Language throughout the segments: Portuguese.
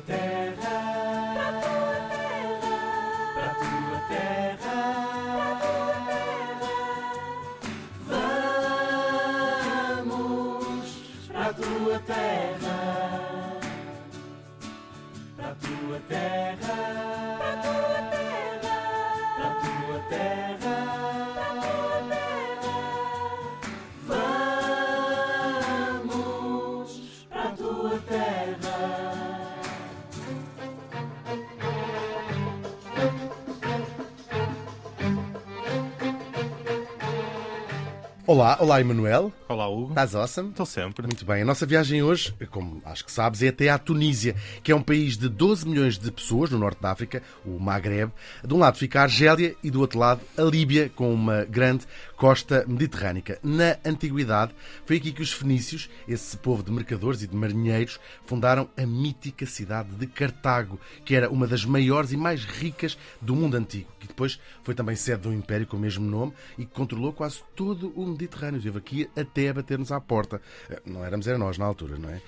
tua Olá, olá Emanuel. Olá, Hugo. Estás awesome? Estou sempre. Muito bem. A nossa viagem hoje, como acho que sabes, é até à Tunísia, que é um país de 12 milhões de pessoas no norte da África, o Maghreb. De um lado fica a Argélia e do outro lado a Líbia, com uma grande costa mediterrânica. Na antiguidade, foi aqui que os fenícios, esse povo de mercadores e de marinheiros, fundaram a mítica cidade de Cartago, que era uma das maiores e mais ricas do mundo antigo, que depois foi também sede de um império com o mesmo nome e que controlou quase todo o Mediterrâneo. Esteve aqui até a bater-nos à porta. Eh, Não éramos, era nós na altura, não é?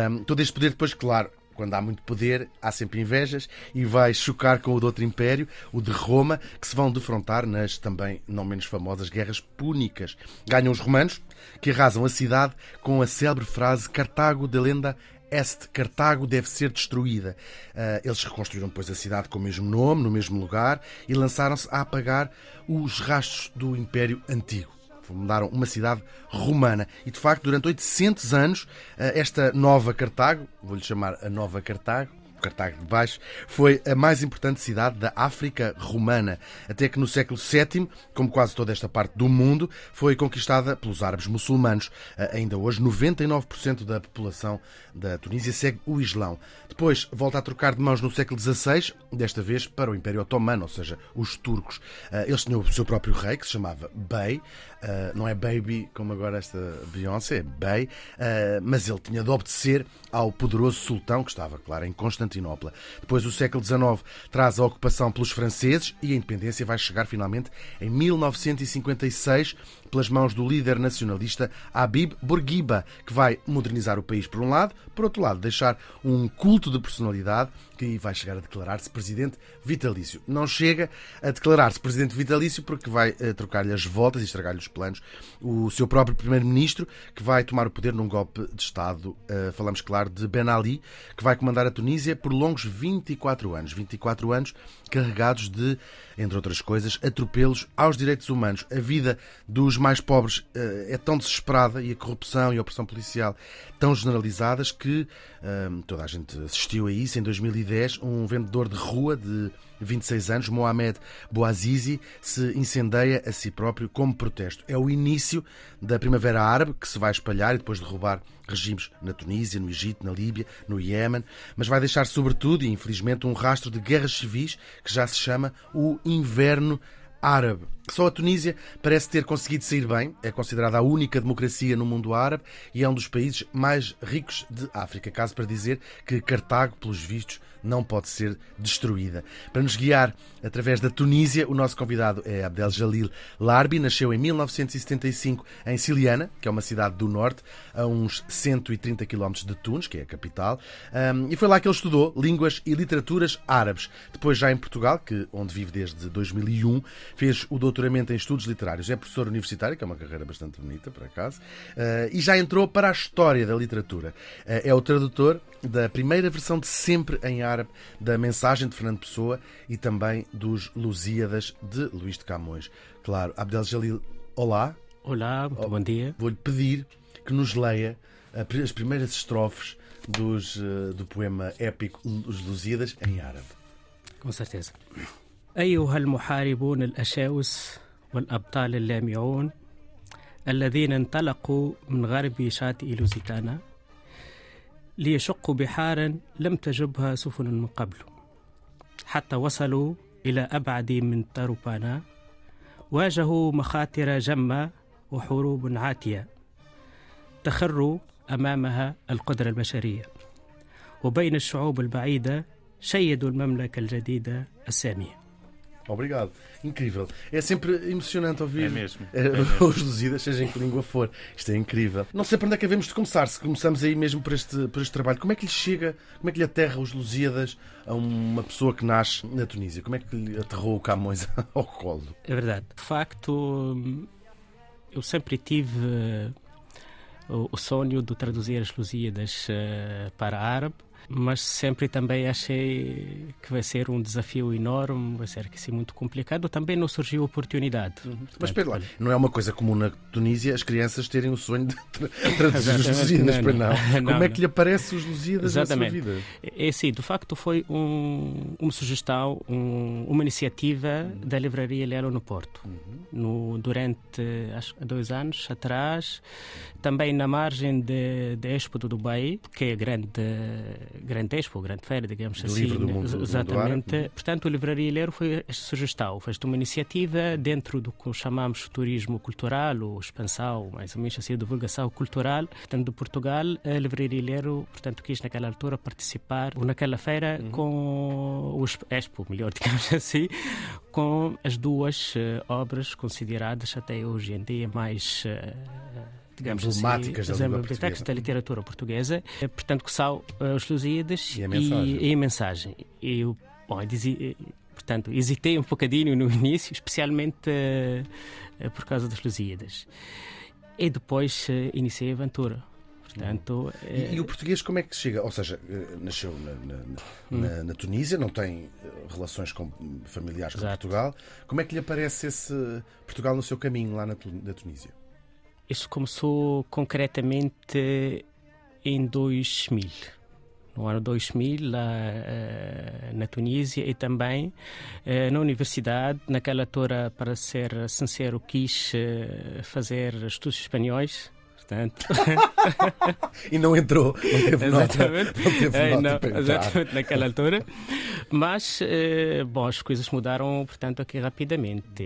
Ahm, todo este poder depois, claro, quando há muito poder, há sempre invejas e vai chocar com o de outro império, o de Roma, que se vão defrontar nas também não menos famosas guerras púnicas. Ganham os romanos, que arrasam a cidade com a célebre frase Cartago de lenda Este, Cartago deve ser destruída. Ah, eles reconstruíram depois a cidade com o mesmo nome, no mesmo lugar, e lançaram-se a apagar os rastros do Império Antigo fundaram uma cidade romana. E de facto, durante 800 anos, eh, esta nova Cartago, vou-lhe chamar a Nova Cartago, Cartago de Baixo, foi a mais importante cidade da África romana, até que no século VII, como quase toda esta parte do mundo, foi conquistada pelos árabes muçulmanos. Eh, Ainda hoje, 99% da população da Tunísia segue o Islão. Depois, volta a trocar de mãos no século XVI, desta vez para o Império Otomano, ou seja, os turcos. Eh, Eles tinham o seu próprio rei, que se chamava Bey, eh, não é Baby como agora esta Beyoncé, é Bey, eh, mas ele tinha de obedecer ao poderoso sultão, que estava, claro, em Constantinopla. Depois, o século XIX traz a ocupação pelos franceses e a independência vai chegar finalmente em 1956 pelas mãos do líder nacionalista Habib Bourguiba, que vai modernizar o país por um lado, por outro lado, deixar um culto de personalidade que vai chegar a declarar-se presidente vitalício. Não chega a declarar-se presidente vitalício porque vai eh, trocar-lhe as voltas e estragar-lhe os planos. O seu próprio primeiro-ministro, que vai tomar o poder num golpe de Estado, eh, falamos, claro, de Ben Ali, que vai comandar a Tunísia por longos 24 anos. 24 anos carregados de, entre outras coisas, atropelos aos direitos humanos. A vida dos mais pobres eh, é tão desesperada e a corrupção e a opressão policial tão generalizadas que eh, toda a gente assistiu a isso. Em 2010, um vendedor de rua de 26 anos, Mohamed Bouazizi, se incendeia a si próprio como protesto. É o início da Primavera Árabe que se vai espalhar e depois derrubar regimes na Tunísia, no Egito, na Líbia, no Iémen, mas vai deixar sobretudo e infelizmente um rastro de guerras civis que já se chama o Inverno Árabe. Só a Tunísia parece ter conseguido sair bem, é considerada a única democracia no mundo árabe e é um dos países mais ricos de África. Caso para dizer que Cartago, pelos vistos, não pode ser destruída. Para nos guiar através da Tunísia, o nosso convidado é Abdel Jalil Larbi, nasceu em 1975 em Siliana, que é uma cidade do norte, a uns 130 km de Tunis, que é a capital, e foi lá que ele estudou línguas e literaturas árabes. Depois, já em Portugal, que, onde vive desde 2001, fez o doutoramento em estudos literários. É professor universitário, que é uma carreira bastante bonita, por acaso, uh, e já entrou para a história da literatura. Uh, é o tradutor da primeira versão de sempre em árabe da mensagem de Fernando Pessoa e também dos Lusíadas de Luís de Camões. Claro, Abdel Jalil, olá. Olá, muito bom dia. Vou-lhe pedir que nos leia as primeiras estrofes dos, uh, do poema épico Os Lusíadas em árabe. Com certeza. أيها المحاربون الأشاوس والأبطال اللامعون الذين انطلقوا من غرب شاطئ لوزيتانا ليشقوا بحارا لم تجبها سفن من قبل حتى وصلوا إلى أبعد من تاروبانا واجهوا مخاطر جمة وحروب عاتية تخر أمامها القدرة البشرية. وبين الشعوب البعيدة شيدوا المملكة الجديدة السامية. Obrigado. Incrível. É sempre emocionante ouvir É mesmo, eh, é mesmo. os Lusíadas, seja em que língua for. Isto é incrível. Não sei para onde é que havemos de começar, se começamos aí mesmo por este, por este trabalho. Como é que lhe chega, como é que lhe aterra os Lusíadas a uma pessoa que nasce na Tunísia? Como é que lhe aterrou o Camões ao colo? É verdade. De facto, eu sempre tive eh, o, o sonho de traduzir as Lusíadas eh, para árabe, mas sempre também achei que vai ser um desafio enorme, vai ser assim, muito complicado. Também não surgiu oportunidade. Mas espera lá, não é uma coisa comum na Tunísia as crianças terem o sonho de tra- traduzir os Lusíadas, pois não. não. Como é que lhe aparece os Lusíadas Exatamente. na sua vida? É sim, de facto foi um, uma sugestão, um- uma iniciativa da Livraria Lelo no Porto. No, durante acho, que dois anos atrás, também na margem da Expo do Dubai, que é a grande, grande Expo, grande feira, digamos Do assim. livro do mundo- do mundo Exatamente. árabe. Portanto, a Livraria Lelo foi esta sugestão, foi esta uma iniciativa dentro do que chamamos turismo cultural, ou expansão, mais ou menos assim, divulgação cultural, portanto, de Portugal, a Livraria Lero, portanto, quis naquela altura participar ou naquela feira com o Expo- melhor, digamos assim, com as duas eh, obras consideradas até hoje em dia mais eh, digamos Emblemáticas da assim, língua emblemáticas portuguesa. da literatura portuguesa, eh, portanto que são eh, os Lusíadas E a mensagem. e a mensagem. Eu, bom, eu dizia- eh, portanto, hesitei um bocadinho no início, especialmente eh, por causa das Lusíadas. E depois eh, iniciei a aventura. Portanto, E, e o português como é que chega? Ou seja, nasceu na, na- Hum. na- na Tunísia, não tem relações com, familiares com Exato. Portugal. Como é que lhe aparece esse Portugal no seu caminho lá na, na Tunísia? Isso começou concretamente em 2000. No ano 2000, lá eh, na Tunísia e também eh, na universidade. Naquela altura, para ser sincero, quis eh, fazer estudos espanhóis. E não entrou, não teve nota. Exatamente. Não teve É, nota não, para entrar. exatamente naquela altura. Mas, eh, bom, as coisas mudaram, portanto, aqui rapidamente.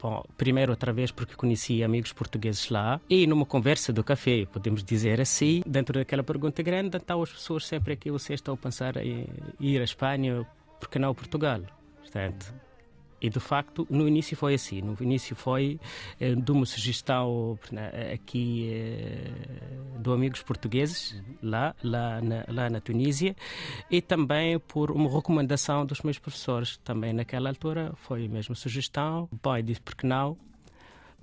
Bom, primeiro, outra vez, porque conheci amigos portugueses lá e numa conversa do café, podemos dizer assim, dentro daquela pergunta grande, então as pessoas sempre aqui, vocês estão a pensar em ir à Espanha, porque não a Portugal? Portanto, e de facto, no início foi assim. No início foi eh, de uma sugestão eh, aqui eh, do amigos portugueses lá, lá, na, lá na Tunísia e também por uma recomendação dos meus professores. Também naquela altura foi a mesma sugestão. Bom, eu disse porque não.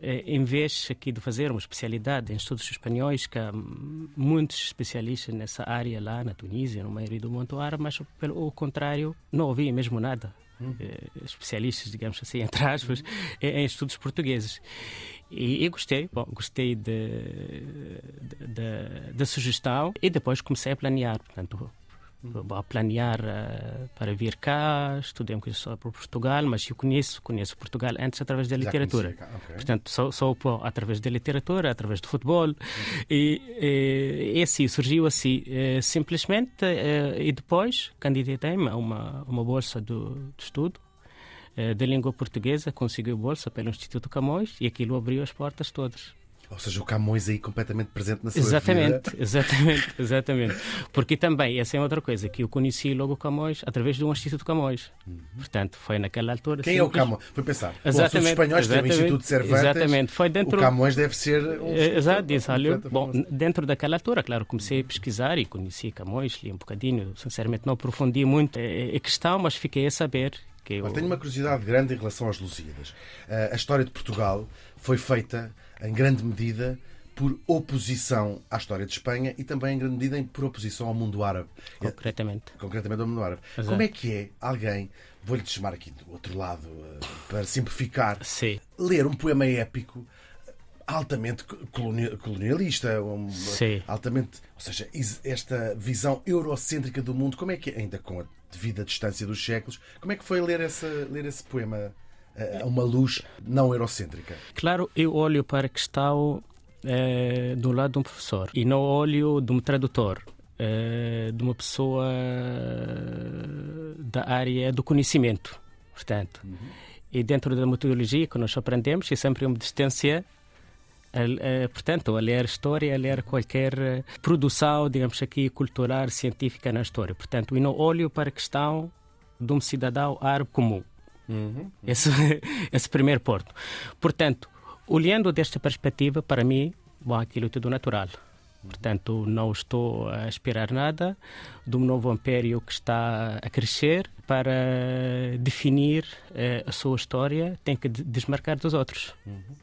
Eh, Em vez aqui de fazer uma especialidade em estudos espanhóis, que há muitos especialistas nessa área lá na Tunísia, no maioria do mundo árabe, mas pelo contrário, não havia mesmo nada eh, especialistas, digamos assim, entre aspas, em, em estudos portugueses. E, e gostei, bom, gostei da sugestão e depois comecei a planear, portanto, a planear eh, para vir cá, estudei um bocadinho só para Portugal, mas eu conheço, conheço Portugal antes através da literatura. conhecia cá, ok. Portanto, só, só através da literatura, através do futebol. E, e, e assim, surgiu assim, eh, simplesmente. eh, e depois candidatei-me a uma, uma bolsa do, de estudo de língua portuguesa, consegui a bolsa pelo Instituto Camões e aquilo abriu as portas todas. Ou seja, o Camões aí completamente presente na sua Exatamente, vida. exatamente, exatamente. Porque também, essa é outra coisa, que eu conheci logo o Camões através de um Instituto Camões. Portanto, foi naquela altura. Uhum. Quem é o simples. Camões? Foi pensar. Bom, se os Exatamente, espanhóis têm o exatamente, Instituto Cervantes, exatamente. Foi dentro- o Camões deve ser um Eh, Exato, disse, olha, bom, dentro daquela altura, claro, comecei a pesquisar e conheci Camões, li um bocadinho, sinceramente não aprofundi muito a a questão, mas fiquei a saber que eu... Tenho uma curiosidade grande em relação aos Lusíadas. Eh, a história de Portugal foi feita, em grande medida, por oposição à história de Espanha e também, em grande medida, por oposição ao mundo árabe. Eh, Concretamente. concretamente ao mundo árabe. Exato. Como é que é alguém, vou-lhe chamar aqui do outro lado, eh, para simplificar, Sim, ler um poema épico altamente coloni- colonialista, um- altamente, ou seja, esta visão eurocêntrica do mundo, como é que, ainda com a devida distância dos séculos, como é que foi ler, essa, ler esse poema eh, a uma luz não eurocêntrica? claro, eu olho para a questão eh, do lado de um professor e não olho de um tradutor. eh, de uma pessoa da área do conhecimento, portanto. E dentro da metodologia que nós aprendemos, é sempre uma distância portanto, a ler história, a ler qualquer produção, digamos aqui, cultural, científica na história. Portanto, eu não olho para a questão de um cidadão árabe comum. Uhum. Esse, esse primeiro porto. Portanto, olhando desta perspectiva, para mim, bom, aquilo é tudo natural. Portanto, não estou a esperar nada de um novo império que está a crescer para definir eh, a sua história, tem que desmarcar dos outros. Uhum.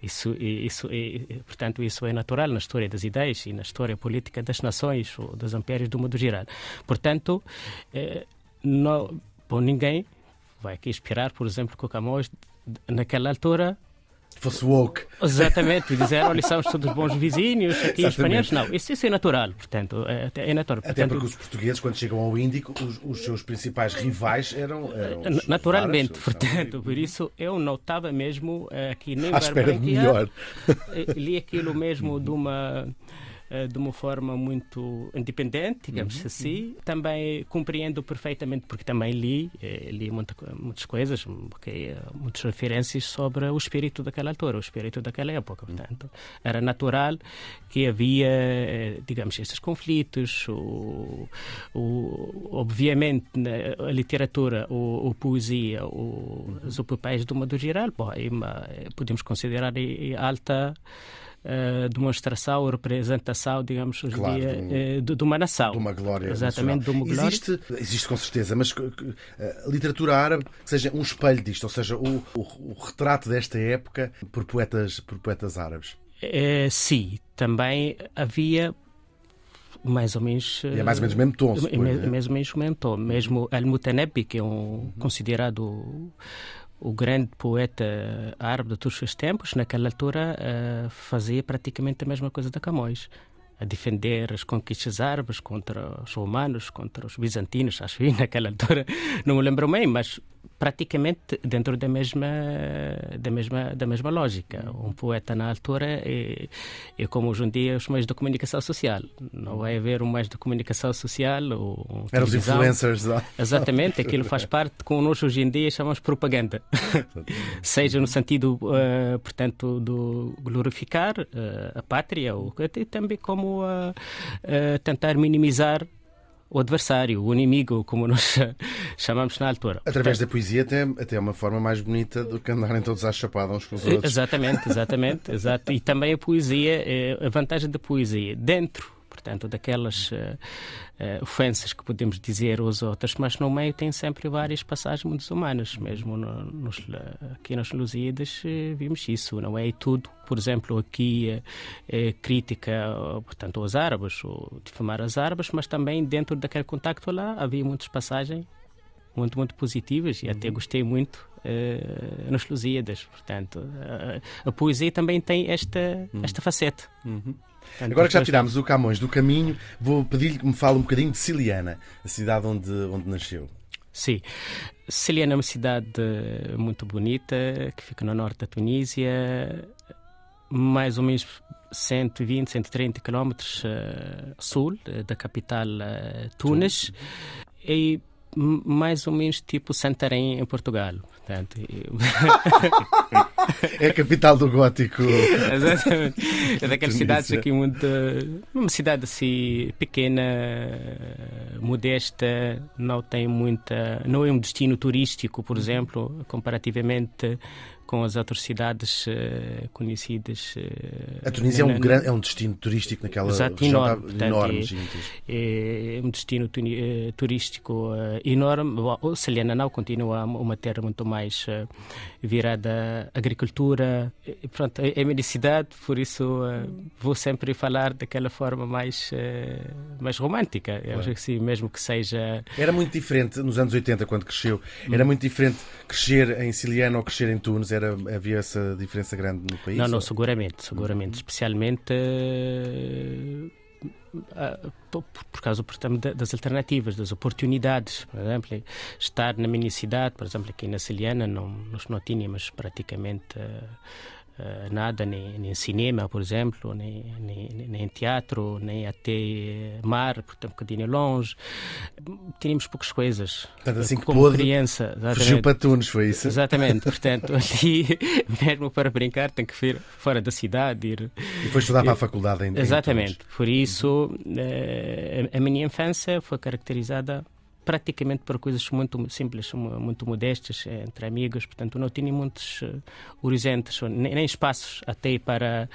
Isso, isso, portanto, isso é natural na história das ideias e na história política das nações ou dos impérios do mundo geral. Portanto, eh, não, bom, ninguém vai aqui esperar, por exemplo, que o Camões, naquela altura, fosse woke. Exatamente, dizer, olha, somos todos bons vizinhos aqui espanhóis. Não, isso, isso, é natural, portanto, é, é natural. Até porque os portugueses, quando chegam ao Índico, os, os seus principais rivais eram. eram Naturalmente, portanto, por isso eu notava mesmo eh, aqui nem À espera de melhor. Eh, li aquilo mesmo de uma de uma forma muito independente, digamos uhum, assim. Uhum. Também compreendo perfeitamente, porque também li, eh, li muita, muitas coisas, okay, muitas referências sobre o espírito daquela altura, o espírito daquela época. Uhum. Portanto, era natural que havia, eh, digamos, esses conflitos. O, o, obviamente, a literatura, o, a poesia, o, os papéis de modo geral, bom, podemos considerar alta uh, demonstração ou representação, digamos, claro, de, uh, de, uma nação. De uma glória. Exatamente, de uma glória. Existe, existe com certeza, mas a literatura árabe seja um espelho disto, ou seja, o, o, o retrato desta época por poetas, por poetas árabes. É, sim, também havia mais ou menos. E é mais ou menos o mesmo tom. É, mais ou menos o mesmo tom. Mesmo Al-Mutanebi, que é um uhum. considerado o grande poeta árabe de todos os tempos, naquela altura, uh, fazia praticamente a mesma coisa da Camões. A defender as conquistas árabes contra os romanos, contra os bizantinos, acho que naquela altura, não me lembro bem, mas praticamente dentro da mesma da mesma da mesma lógica. Um poeta na altura é, é como hoje em dia os meios de comunicação social. Não vai haver um meio de comunicação social ou um eram os influencers não? exatamente aquilo faz parte com nós hoje em dia chamamos propaganda. Seja no sentido uh, portanto do glorificar uh, a pátria ou também como uh, tentar minimizar o adversário, o inimigo, como nós chamamos na altura. Através da poesia até, até é uma forma mais bonita do que andarem todos à chapada uns com os outros. Exatamente, exatamente. exato. E também a poesia, eh, a vantagem da poesia dentro portanto, daquelas uh, ofensas que podemos dizer aos outros, mas no meio tem sempre várias passagens muito humanas, mesmo no, nos, aqui nas Lusíadas uh, vimos isso, não é? E tudo, por exemplo, aqui crítica, portanto, aos árabes, ou difamar os árabes, mas também dentro daquele contacto lá havia muitas passagens muito, muito positivas e uhum. até gostei muito uh, nos Lusíadas. Portanto, uh, a poesia também tem esta, uhum. esta faceta. Uhum. Agora que já tirámos o Camões do caminho, vou pedir-lhe que me fale um bocadinho de Siliana, a cidade onde, onde nasceu. Sim. Siliana é uma cidade muito bonita, que fica no norte da Tunísia, mais ou menos 120, 130 quilómetros uh, sul uh, da capital uh, Tunis. E mais ou menos tipo Santarém em Portugal. Portanto, é a capital do gótico. Exatamente. É daquelas cidades aqui muito. Uma cidade assim pequena, modesta, não tem muita. Não é um destino turístico, por exemplo, comparativamente com as outras cidades uh, conhecidas. Uh, a Tunísia na, é, um grande, é um destino turístico naquela exato, região enorme, portanto, enorme é, é, um destino uh, turístico enorme. Bom, Saliana não continua uma terra muito mais virada à agricultura. E, pronto, é, é a minha cidade, por isso vou sempre falar daquela forma mais, mais romântica. Claro. Assim, mesmo que seja. Era muito diferente nos anos 80, quando cresceu, era hum. muito diferente crescer em Siliana ou crescer em Tunis era, havia essa diferença grande no país? Não, não, seguramente, seguramente. Especialmente uh, uh, por, por, causa portanto, das alternativas, das oportunidades. Por exemplo, estar na minha cidade, por exemplo, aqui na Ciliana, não, nós não tínhamos praticamente. Uh, nada, nem, nem cinema, por exemplo, nem, nem, nem teatro, nem até mar, porque um bocadinho longe. Tínhamos poucas coisas. Portanto, assim que como pôde, criança. Fugiu para Tunes, foi isso? Exatamente, portanto, ali, mesmo para brincar, tem que ir fora da cidade. Ir, e foi estudar para a faculdade ainda. Exatamente, por isso uh, a minha infância foi caracterizada praticamente para coisas muito simples, muito modestas, entre amigos, portanto não tinha muitos uh, horizontes, nem, espaços até para,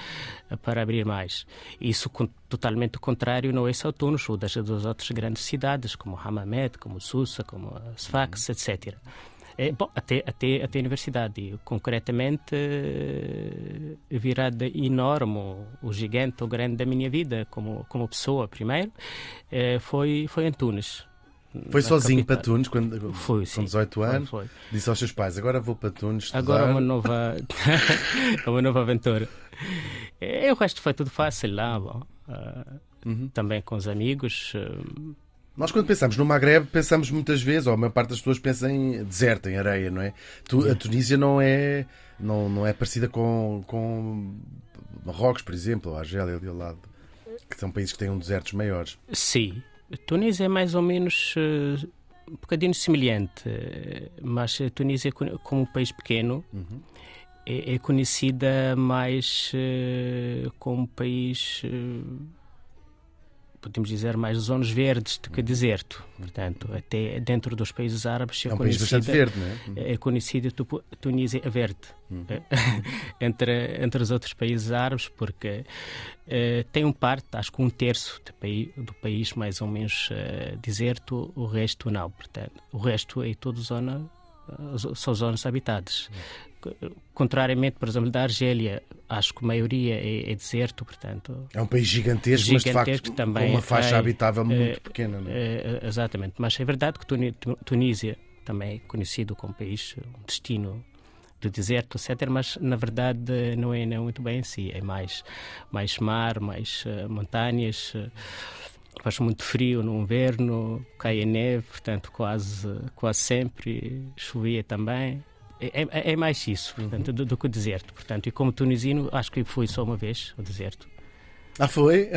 para abrir mais. Isso totalmente contrário não é só Tunis, ou das, das outras grandes cidades, como Hammamet, como Susa, como Sfax, etc. É, bom, até, até, até a universidade. Concretamente, virada enorme, o gigante, o grande da minha vida, como, como pessoa, primeiro, foi, foi em Tunis. Foi sozinho capital. para Tunis quando, foi, com 18 anos? Foi. Disse aos seus pais: Agora vou para Tunis. Estudar. Agora uma nova, uma nova aventura. E, o resto foi tudo fácil lá. Bom. Uh, uhum. Também com os amigos. Uh, nós, quando pensamos no Maghreb, pensamos muitas vezes, ou a maior parte das pessoas pensa em deserto, em areia, não é? a Tunísia não é, não, não é parecida com, com Marrocos, por exemplo, ou Argélia ali ao lado, que são países que têm um desertos maiores. Sim, Tunísia é mais ou menos uh, um bocadinho semelhante, mas a Tunísia, como um país pequeno, uhum. é, é, conhecida mais uh, como um país. Podemos dizer, mais zonas verdes do que deserto. Portanto, até dentro dos países árabes é, é um país bastante verde, não é? É conhecida a Tunísia verde uhum. entre, entre os outros países árabes, porque uh, tem um parte, acho que um terço do país, do país mais ou menos uh, deserto, o resto não. Portanto, o resto é toda zona são zonas habitadas. Contrariamente, por exemplo, da Argélia, acho que a maioria é, é deserto, portanto... É um país gigantesco, gigantesco mas de facto também, com uma faixa é, habitável muito é, pequena. Não é? é? exatamente, mas é verdade que Tunísia também é conhecido como país, um destino do deserto, etc. Mas na verdade não é, não é muito bem assim. É mais, mais mar, mais uh, montanhas. Uh, faz muito frio no inverno, cai a neve, portanto, quase, quase sempre, chovia também. É, é, é mais isso, portanto, do, do, que o deserto. Portanto, e como tunisino, acho que fui só uma vez ao deserto. Ah, foi?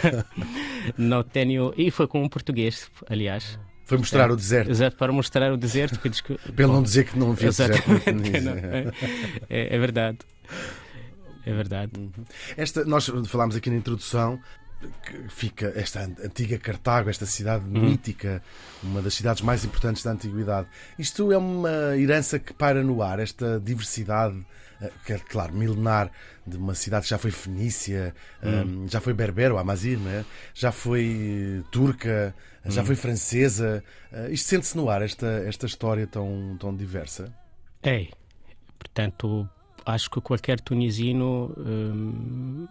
não tenho. E foi com um português, aliás. Foi mostrar o deserto. Exato, para mostrar o deserto. Que diz que, Para ele não dizer que não havia deserto. Não, é, é, verdade. É verdade. Esta, nós falámos aqui na introdução fica esta antiga Cartago, esta cidade uhum. mítica, uma das cidades mais importantes da antiguidade. Isto é uma herança que paira no ar, esta diversidade, eh, que é, claro, milenar, de uma cidade que já foi fenícia, uhum. um, já foi berbero, Amazir, é? já foi turca, uhum. já foi francesa. Uh, isto sente-se no ar, esta, esta história tão, tão diversa? É. Portanto, acho que qualquer tunisino. Hum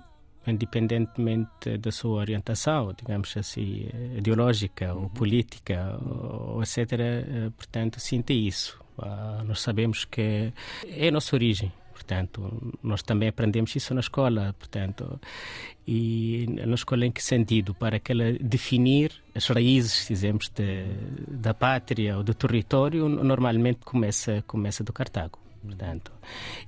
independentemente da sua orientação, digamos assim, ideológica ou uhum. política, ou, etc., eh, portanto, sinta isso. Ah, nós sabemos que é a nossa origem, portanto, nós também aprendemos isso na escola, portanto, e na escola em que sentido? Para que ela definir as raízes, dizemos, de, da pátria ou do território, normalmente começa, começa do Cartago. Portanto,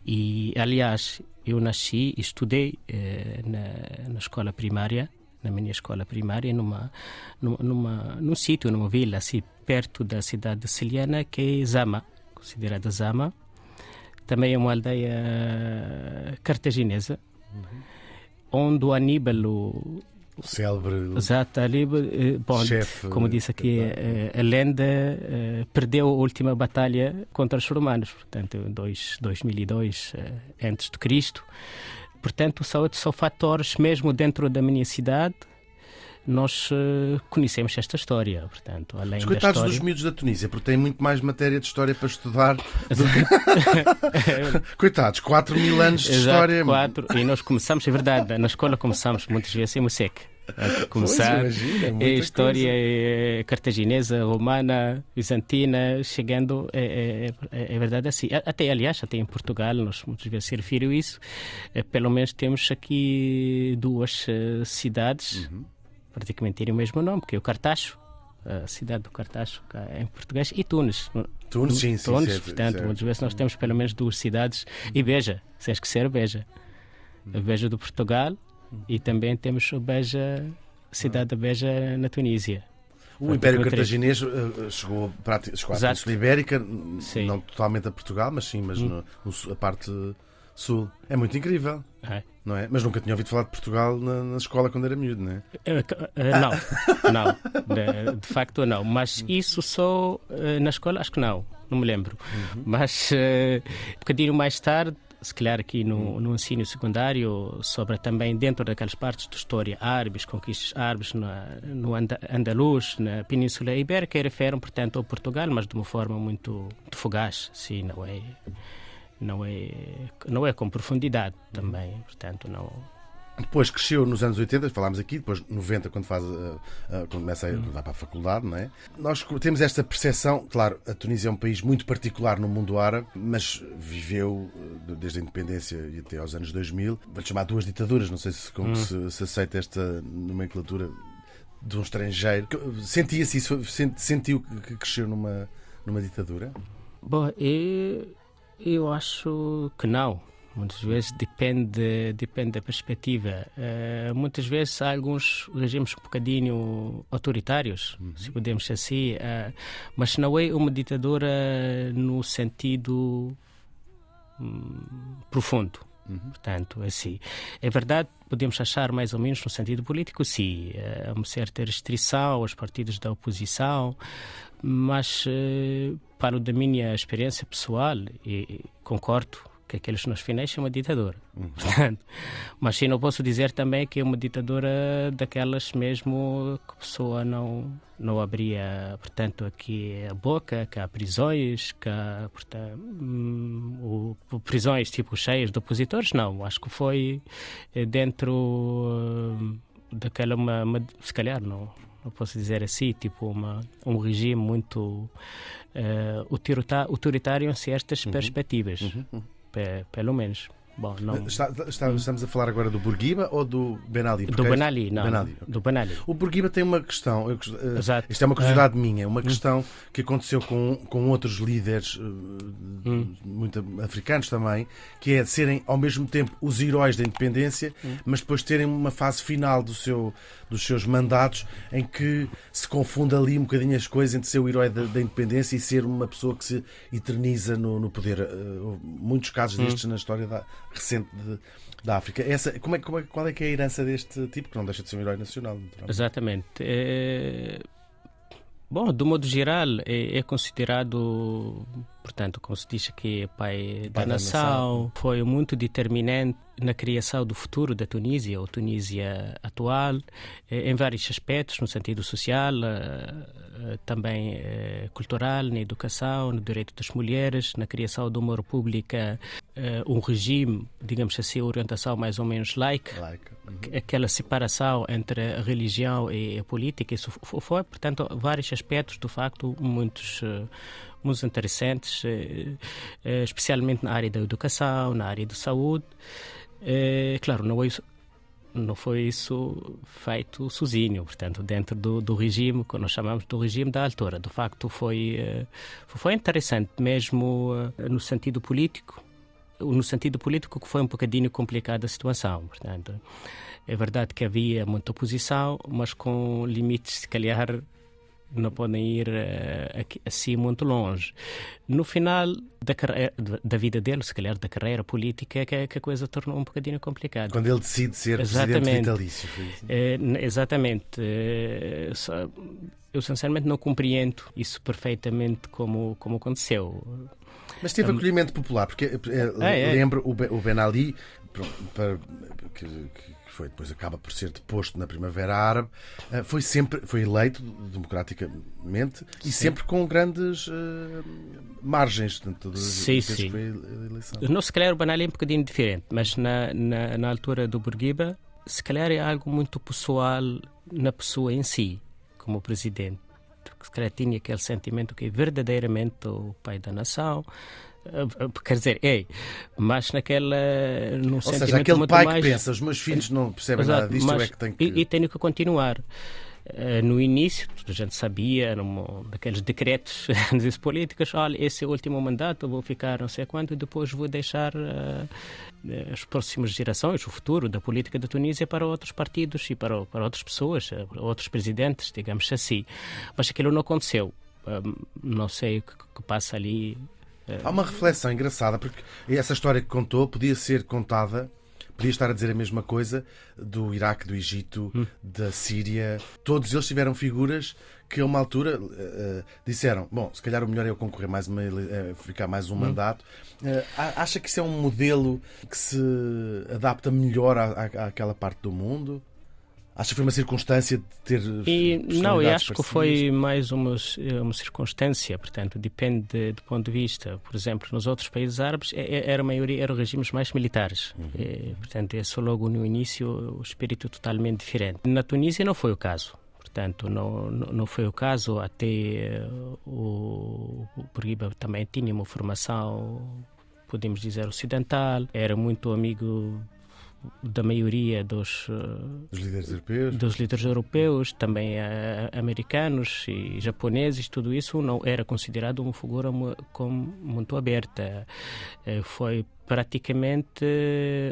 e aliás, eu nasci e estudei eh, na, na escola primária, na minha escola primária, numa, numa, num sítio, numa vila, assim, perto da cidade de Siliana, que é Zama, considerada Zama. Também é uma aldeia cartaginesa, uhum. onde o Aníbal, o, o célebre Exato, ali, eh, bom, chefe, como disse aqui, a, eh, a lenda perdeu a última batalha contra os romanos, portanto, em 2002 uh, antes de Cristo. Portanto, são, são fatores, mesmo dentro da minha cidade, nós uh, conhecemos esta história. Portanto, além Os coitados história... dos miúdos da Tunísia, porque têm muito mais matéria de história para estudar do que... coitados, 4 mil anos de Exato, história. Quatro, e nós começamos, é verdade, na escola começamos muitas vezes em Musec. A começar pois, imagina, a história é cartaginesa, romana, bizantina, chegando, é, é, é, verdade assim. Até, aliás, até em Portugal, nós muitas vezes se refere isso, é, pelo menos temos aqui duas uh, cidades. Uhum praticamente terem o mesmo nome, que é o Cartacho, a cidade do Cartacho, em português, e Tunis. Tunis, sim, sim. Tunis, certo, portanto, certo. muitas vezes nós temos pelo menos duas cidades, e Beja, sem esquecer Beja. A Beja do Portugal e também temos o Beja, a cidade da Beja na Tunísia. O Império Cartaginês uh, chegou, chegou à Península Ibérica, sim. não totalmente a Portugal, mas sim, mas hum. no, a parte sul. É muito incrível. É, não é? Mas nunca tinha ouvido falar de Portugal na, na escola quando era miúdo, não é? Eh, eh, não, não. De, de, facto, não. Mas isso só eh, na escola, acho que não. Não me lembro. Uhum. Mas um bocadinho mais tarde se calhar aqui no, no ensino secundário, sobre também dentro daquelas partes de história árabes, conquistas árabes na, no Andaluz, na Península Ibérica, e referem, portanto, ao Portugal, mas de uma forma muito, muito fugaz, sim, não é, não é, não é com profundidade também, portanto, não depois cresceu nos anos 80, falámos aqui, depois 90, quando, faz, uh, uh, quando começa a ir para a faculdade, não é? Nós temos esta percepção, claro, a Tunísia é um país muito particular no mundo árabe, mas viveu desde a independência e até aos anos 2000, vou chamar duas ditaduras, não sei se, como hum. se, se aceita esta nomenclatura de um estrangeiro. Sentia-se isso? Sentiu que cresceu numa, numa ditadura? Bom, eu, eu acho que não Muitas vezes depende, depende da perspectiva. Uh, muitas vezes há alguns regimes um bocadinho autoritários, uhum. se podemos dizer assim, uh, mas não é uma ditadura no sentido um, profundo. Uhum. Portanto, assim, é verdade, podemos achar mais ou menos no sentido político, sim, eh, há uma certa restrição aos partidos da oposição, mas para o da minha experiência pessoal, e concordo que aqueles nos finais são uma ditadura. Uhum. Portanto, mas sim, não posso dizer também que é uma ditadura daquelas mesmo que a pessoa não, não abria, portanto, aqui a boca, que há prisões, que há, portanto, hum, o, prisões tipo cheias de opositores, não. Acho que foi eh, dentro uh, daquela, uma, uma, se calhar, não, não posso dizer assim, tipo uma, um regime muito uh, autoritário em certas uhum. perspectivas. Uhum. Pelo menos. Bom, não... Está, está, estamos a falar agora do Bourguiba ou do Ben Ali? Do Ben Ali, não. Ben Ali, okay. Do Ben Ali. O Bourguiba tem uma questão, eu, uh, Exato. isto é uma curiosidade é. minha, uma questão que aconteceu com, com outros líderes uh, hum. muito africanos também, que é de serem ao mesmo tempo os heróis da independência, hum. mas depois terem uma fase final do seu, dos seus mandatos em que se confunde ali um bocadinho as coisas entre ser o herói da, da independência e ser uma pessoa que se eterniza no, no poder. Uh, muitos casos hum. destes na história da recente de, da África. Essa, como é, como é, qual é que é a herança deste tipo, que não deixa de ser um herói nacional? Exatamente. É... Bom, do modo geral, é, é, considerado, portanto, como se diz aqui, pai, pai da, nação. nação. Foi muito determinante na criação do futuro da Tunísia, ou Tunísia atual, é, em vários aspectos, no sentido social, eh, também eh, cultural, na educação, no direito das mulheres, na criação de uma república, eh, um regime, digamos assim, orientação mais ou menos laica, laica. Uhum. aquela separação entre a religião e a política, isso foi, portanto, vários aspectos, de facto, muitos muito interessantes, especialmente na área da educação, na área da saúde. Claro, não é não foi isso feito sozinho, portanto, dentro do, do regime, que nós chamamos do regime da altura. De facto, foi, eh, foi interessante, mesmo eh, no sentido político, no sentido político que foi um bocadinho complicada a situação, portanto. É verdade que havia muita oposição, mas com limites, se calhar, não podem ir uh, assim muito longe. No final da, carreira, da vida dele, se calhar da carreira política, é que, que a coisa tornou um bocadinho complicada. Quando ele decide ser exatamente. presidente vitalício. Uh, exatamente. Uh, só, eu sinceramente não compreendo isso perfeitamente como, como aconteceu. Mas teve um, acolhimento popular, porque ah, é. lembro o Ben Ali, para, que, que foi depois acaba por ser deposto na Primavera Árabe, eh, foi sempre foi eleito democraticamente e sim. sempre com grandes uh, margens dentro sim, sim. foi a eleição. No, se calhar o Banali é um bocadinho diferente, mas na, na, na altura do Bourguiba, se calhar é algo muito pessoal na pessoa em si, como presidente. Se calhar tinha aquele sentimento que é verdadeiramente o pai da nação, Quer dizer, é, mas naquela. Num Ou seja, aquele pai mais... que pensa, os meus filhos não percebem Exato, nada disto, mas, é que tenho que. E, e tenho que continuar. Uh, no início, a gente sabia, num, daqueles decretos das políticas, olha, esse é o último mandato, vou ficar não sei quanto, depois vou deixar uh, as próximas gerações, o futuro da política da Tunísia para outros partidos e para, para outras pessoas, outros presidentes, digamos assim. Mas aquilo não aconteceu. não sei o que, que passa ali Há uma reflexão engraçada, porque essa história que contou podia ser contada Podia estar a dizer a mesma coisa do Iraque, do Egito, Hum. da Síria. Todos eles tiveram figuras que a uma altura uh, disseram: Bom, se calhar o melhor é eu concorrer mais uma, uh, ficar mais um Hum. mandato. Uh, acha que isso é um modelo que se adapta melhor à, à, àquela parte do mundo? Acha que foi uma circunstância de ter. E, não, eu acho que parecidas? foi mais uma, uma circunstância, portanto, depende do ponto de vista. Por exemplo, nos outros países árabes, é, é, era a maioria eram regimes mais militares. Uhum. E, portanto, esse logo no início o espírito totalmente diferente. Na Tunísia não foi o caso. Portanto, não, não foi o caso, até uh, o, o também tinha uma formação, podemos dizer, ocidental, era muito amigo da maioria dos, uh, dos líderes europeus, dos líderes europeus também uh, americanos e japoneses, tudo isso não era considerado uma figura como muito aberta. Uh, foi praticamente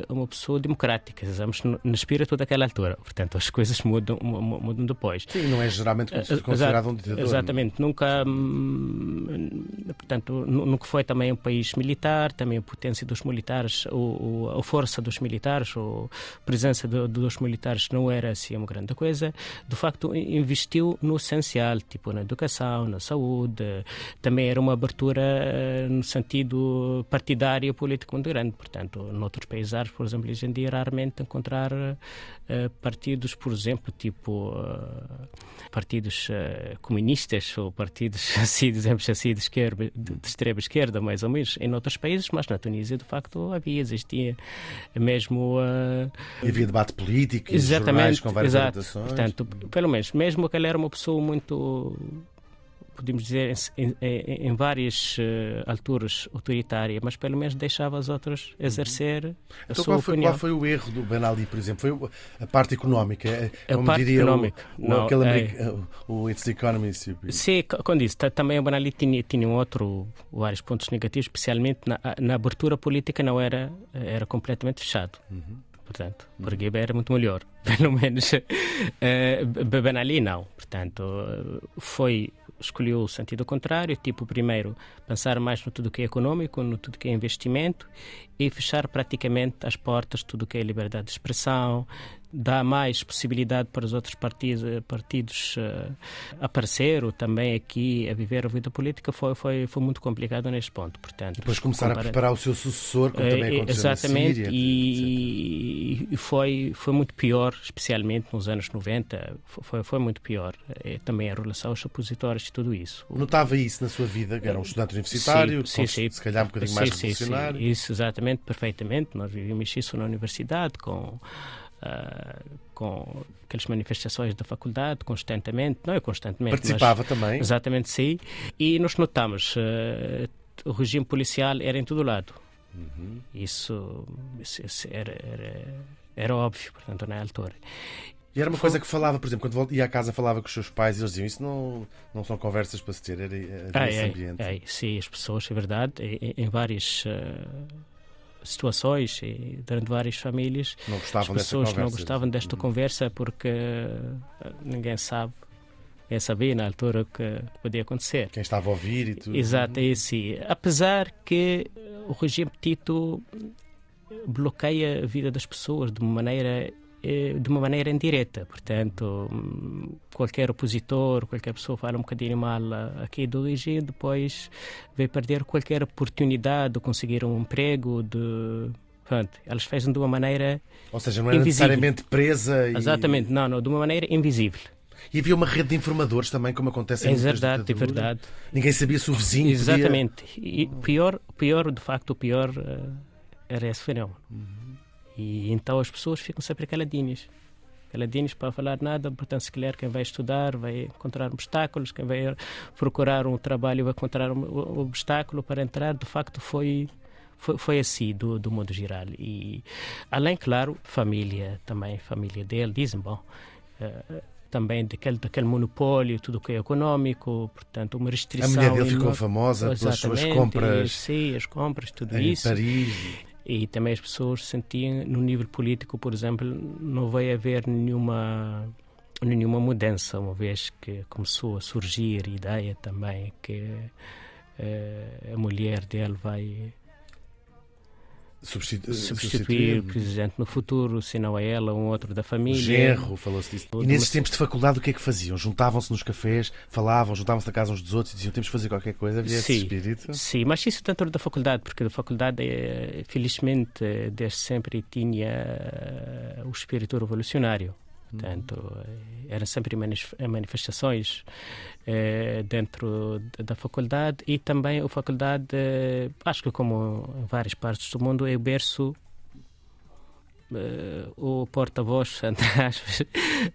uma pessoa democrática, estamos no espírito daquela altura. Portanto, as coisas mudam, mudam depois. Sim, não é geralmente considerado um ditador. Exatamente, nunca, hum, portanto, nunca foi também um país militar, também a potência dos militares, ou, a força dos militares, ou a presença de, dos militares não era assim uma grande coisa. De facto, investiu no essencial, tipo na educação, na saúde, também era uma abertura no sentido partidário político muito grande. Portanto, noutros países árabes, por exemplo, hoje em dia, raramente encontrar uh, partidos, por exemplo, tipo uh, partidos uh, comunistas ou partidos, assim, dizemos assim, de, esquerda, de, de extrema esquerda, mais ou menos, em outros países, mas na Tunísia, de facto, havia, existia mesmo. havia debate político, exatamente, jornais com várias exato. Portanto, pelo menos, mesmo que ele era uma pessoa muito podemos dizer, em, em, em várias uh, alturas autoritária, mas pelo menos deixava os outros exercer a então, sua qual foi, opinião. qual foi o erro do Ben Ali, por exemplo? Foi a parte económica? A como parte diria económica. O, o, não, aquele é, americano, o It's the Economy. Sim, quando disse, também o Ben Ali tinha, tinha um outro, vários pontos negativos, especialmente na, na abertura política não era, era completamente fechado. Uhum. Portanto, Bourguiba era muito melhor, pelo menos. Uh, ben Ali não. Portanto, foi escolheu o sentido contrário, tipo, primeiro, pensar mais no tudo que é econômico, no tudo que é investimento e fechar praticamente as portas, tudo que é liberdade de expressão, dá mais possibilidade para os outros partidos, partidos uh, aparecer ou também aqui a viver a vida política foi, foi, foi muito complicado neste ponto. Portanto, Depois começar a preparar o seu sucessor, como também aconteceu Exatamente, na Síria. E, e foi, foi muito pior, especialmente nos anos 90, foi, foi muito pior. E também a relação aos opositores e tudo isso. Notava isso na sua vida, que era um estudante universitário, sim, sim, se calhar um bocadinho sim, mais sim. Sim, isso exatamente, perfeitamente. Nós vivíamos isso na universidade com Uh, com aquelas manifestações da faculdade constantemente, não é constantemente, participava mas, também, exatamente sim, e nós notamos uh, o regime policial era em todo lado. Uhum. Isso, isso, isso era, era, era, óbvio, portanto, na altura. E era uma coisa que falava, por exemplo, quando ia à casa falava com os seus pais e eles diziam isso não, não são conversas para se ter, era, era ah, esse é, ambiente. É, sim, as pessoas, é verdade, em, em várias uh, situações e durante várias famílias não gostavam as pessoas não gostavam desta Uhum. conversa porque ninguém sabe ninguém sabia na altura o que podia acontecer. Quem estava a ouvir e tudo. Exato é assim apesar que o regime Tito bloqueia a vida das pessoas de uma maneira de uma maneira indireta. Portanto, qualquer opositor, qualquer pessoa fala um bocadinho mal aqui do regime, depois vai perder qualquer oportunidade de conseguir um emprego, de... Pronto, elas fazem de uma maneira Ou seja, não era invisível. necessariamente presa e... Exatamente, não, não, de uma maneira invisível. E havia uma rede de informadores também, como acontece em É verdade, é verdade. Ninguém sabia se o vizinho podia- Exatamente. E pior, pior, de facto, o pior eh, era esse fenómeno. Uhum. E então as pessoas ficam sempre caladinhas. Caladinhas para falar nada, portanto, se calhar quem vai estudar vai encontrar obstáculos, quem vai procurar um trabalho vai encontrar um obstáculo para entrar. De facto, foi foi, foi assim, do, do modo geral. E, além, claro, família também, família dele, dizem, bom, eh, também daquele, daquele monopólio, tudo o que é económico, portanto, uma A restrição. mulher dele ficou famosa pelas suas compras Sim, as compras, tudo em isso. Paris. E também as pessoas sentiam, no nível político, por exemplo, não vai haver nenhuma nenhuma mudança, uma vez que começou a surgir a ideia também que eh, a mulher dele vai Substitu substituir o presidente no futuro, se não é ela, um outro da família. Genro, falou-se disso. E nesses tempos de faculdade, o que é que faziam? Juntavam-se nos cafés, falavam, juntavam-se na casa uns dos outros e diziam temos que fazer qualquer coisa. Havia sim, esse espírito? Sim, mas isso dentro da faculdade, porque a faculdade, é, felizmente, desde sempre tinha eh, o espírito revolucionário. Portanto, eram sempre manifestações eh, dentro da faculdade e também a faculdade, eh, acho que como em várias partes do mundo, é o berço Uh, o porta-voz, entre aspas.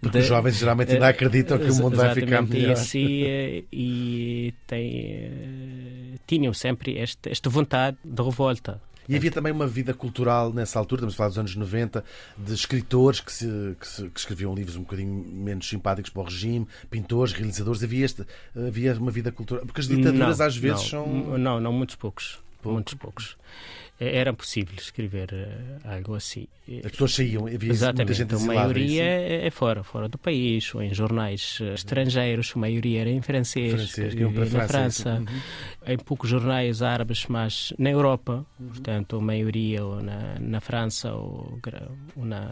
Porque os jovens geralmente ainda acreditam que o mundo vai ficar melhor. Isso, e, e tem, tinham sempre este, esta vontade de revolta. E havia também uma vida cultural nessa altura, estamos a falar dos anos 90, de escritores que, se, que, se, que, escreviam livros um bocadinho menos simpáticos para o regime, pintores, realizadores. Havia, este, havia uma vida cultural. Porque as ditaduras não, às vezes não, são. Não, não, muitos poucos. Muitos poucos. É, era possível escrever uh, algo assim. As pessoas saíam, havia Exatamente, muita gente a maioria é, é fora, fora do país, ou em jornais uh, estrangeiros, a maioria era em francês, francês na França, França, uhum. em poucos jornais árabes, mas na Europa, uhum. portanto, a maioria ou na, na França ou, ou na,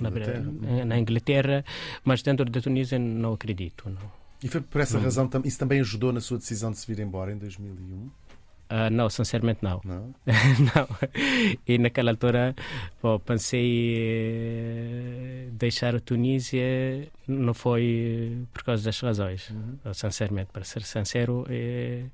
na, Inglaterra. na Inglaterra, mas dentro da Tunísia não acredito. Não. E foi por essa razão, isso também ajudou na sua decisão de se vir embora em 2001? Uh, não, sinceramente não. Não? não. E naquela altura bom, pensei eh, deixar a Tunísia, não foi por causa das razões. Uhum. Sinceramente, para ser sincero, eh,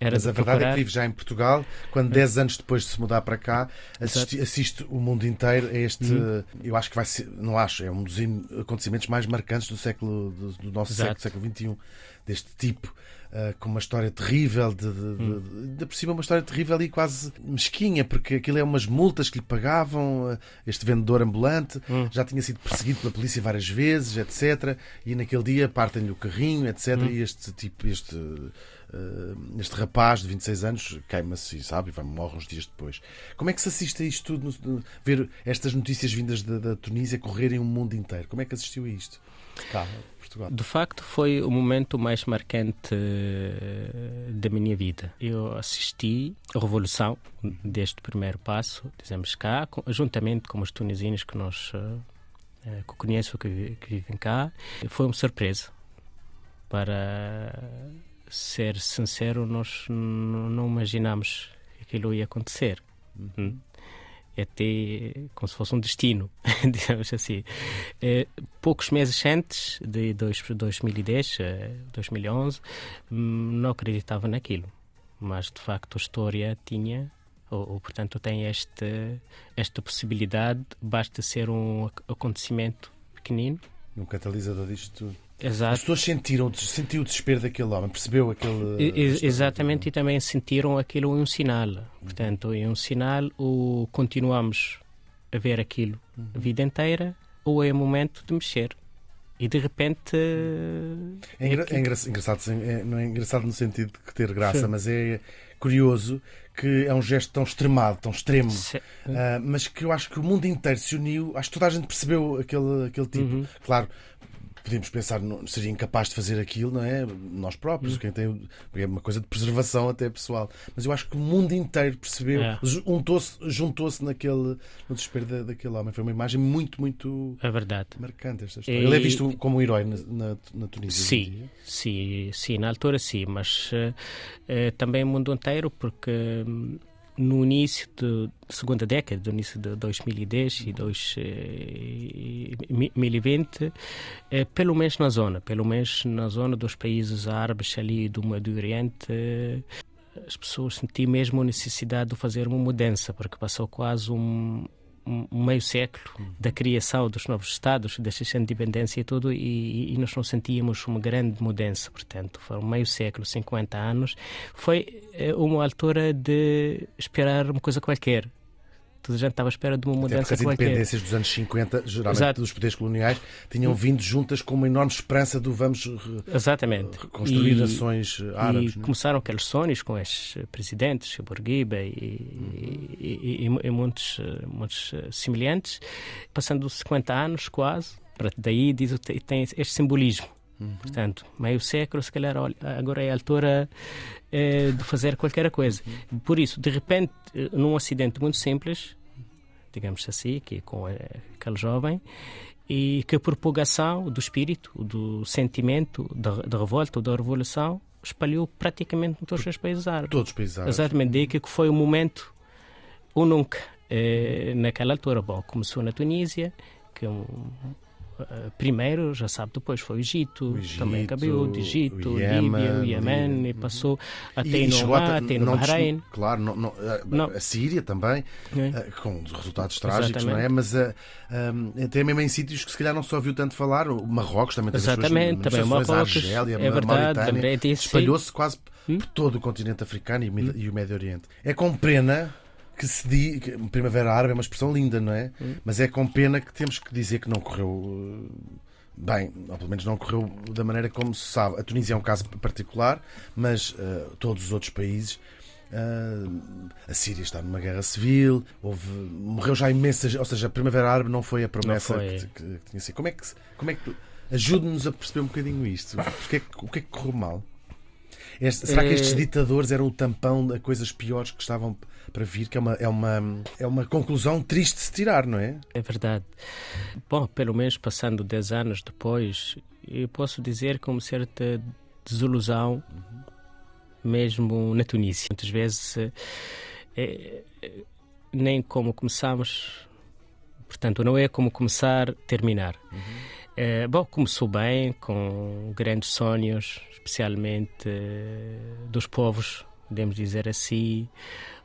era Mas a verdade procurar... é que vive já em Portugal, quando 10 anos depois de se mudar para cá, assisti, assiste o mundo inteiro a este. Uhum. Eu acho que vai ser, não acho, é um dos acontecimentos mais marcantes do século, do, do nosso Exato. século, século XXI, deste tipo. Uh, com uma história terrível, de, de, hum. de, por cima uma história terrível e quase mesquinha, porque aquilo é umas multas que lhe pagavam, uh, este vendedor ambulante, hum. já tinha sido perseguido pela polícia várias vezes, etc. E naquele dia partem-lhe o carrinho, etc. Hum. E este tipo, este, uh, este rapaz de 26 anos queima-se, sabe, e vai, morre uns dias depois. Como é que se assiste a isto tudo, ver estas notícias vindas da, da Tunísia correrem o mundo inteiro? Como é que assistiu a isto? Cá. Portugal? De facto, foi o momento mais marcante eh, da minha vida. Eu assisti a revolução deste primeiro passo, dizemos cá, juntamente com os tunisinos que nós eh, que conheço, que, que vivem cá. Foi uma surpresa. Para ser sincero, nós não imaginamos que aquilo ia acontecer. Uhum é até como se fosse um destino, digamos assim. É, poucos meses antes de 2010, 2011, eh, hum, não acreditava naquilo, mas de facto a história tinha, ou, ou portanto tem este, esta possibilidade, basta ser um acontecimento pequenino. Um catalisador disto tudo. Exato. As pessoas sentiram, sentiu o desespero daquele homem, percebeu aquele. E, exatamente, e também sentiram aquilo um sinal. Portanto, é um sinal, ou continuamos a ver aquilo a vida inteira, ou é o momento de mexer. E de repente. É, engra é engraçado, é, não é engraçado no sentido de ter graça, Sim. mas é curioso que é um gesto tão extremado, tão extremo, uh, mas que eu acho que o mundo inteiro se uniu, acho que toda a gente percebeu aquele, aquele tipo. Uhum. Claro, podíamos pensar, não, seria incapaz de fazer aquilo, não é? Nós próprios, hum. quem tem. É uma coisa de preservação até pessoal. Mas eu acho que o mundo inteiro percebeu, é. juntou-se juntou naquele, no desespero da, daquele homem. Foi uma imagem muito, muito é verdade. marcante esta história. E... Ele é visto como um herói na, na, na Tunísia. Sim, sim, sim, na altura sim, mas uh, uh, também o mundo inteiro, porque. Um, no início da segunda década, do início de 2010 e 2020, eh, eh, pelo menos na zona, pelo menos na zona dos países árabes ali do Médio Oriente, as pessoas sentiam mesmo a necessidade de fazer uma mudança, porque passou quase um, um meio século da criação dos novos Estados, desta independência e tudo, e, e, nós não sentíamos uma grande mudança, portanto, foi um meio século, 50 anos, foi eh, uma altura de esperar uma coisa qualquer, toda a gente estava à espera de uma mudança Até porque as independências dos anos 50, geralmente Exato. dos poderes coloniais, tinham vindo juntas com uma enorme esperança do vamos Exatamente. reconstruir e, nações árabes. E né? começaram aqueles sonhos com estes presidentes, Bourguiba e, uhum. E, e, e, muitos, muitos semelhantes, passando 50 anos quase, daí diz, tem este simbolismo Uhum. Portanto, meio século, se calhar, agora é a altura eh, de fazer qualquer coisa. Uhum. Por isso, de repente, eh, num acidente muito simples, digamos assim, que com eh, aquele jovem, e que a propagação do espírito, do sentimento da, da revolta ou da revolução espalhou praticamente em todos os países árabes. Todos os países árabes. Exatamente, daí que foi o momento ou nunca. Naquela altura, bom, começou na Tunísia, que é um, primeiro, já sabe, depois foi o Egito, o Egito também acabou o Egito, o Líbia, o Iémen, e passou até e, no Omar, até no Bahrein. Claro, não, não, não, a Síria também, é. com resultados trágicos, Exatamente. não é? Mas até mesmo em sítios que se calhar não se ouviu tanto falar, o Marrocos também teve Exatamente, também o Marrocos, a Argélia, é verdade, espalhou-se quase hum? por todo o continente africano e, hum? e o Médio Oriente. É com pena que se diz. Primavera Árabe é uma expressão linda, não é? Hum. Mas é com pena que temos que dizer que não correu eh, bem, ou pelo menos não correu da maneira como se sabe. A Tunísia é um caso particular, mas uh, todos os outros países. Uh, a Síria está numa guerra civil, houve, morreu já imensas. Ou seja, a Primavera Árabe não foi a promessa foi. Que, que, que, tinha sido. Como é que, como é que ajude-nos a perceber um bocadinho isto? O que é, o que, é que correu mal? Este, será que estes ditadores eram o tampão a coisas piores que estavam para vir, que é uma, é uma, é uma conclusão triste de se tirar, não é? É verdade. Bom, pelo menos passando 10 anos depois, eu posso dizer com certa desilusão, mesmo na Tunísia. Muitas vezes, é, é, nem como começamos, portanto, não é como começar, terminar. Uhum. É, bom, começou bem, com grandes sonhos, especialmente dos povos, podemos dizer assim,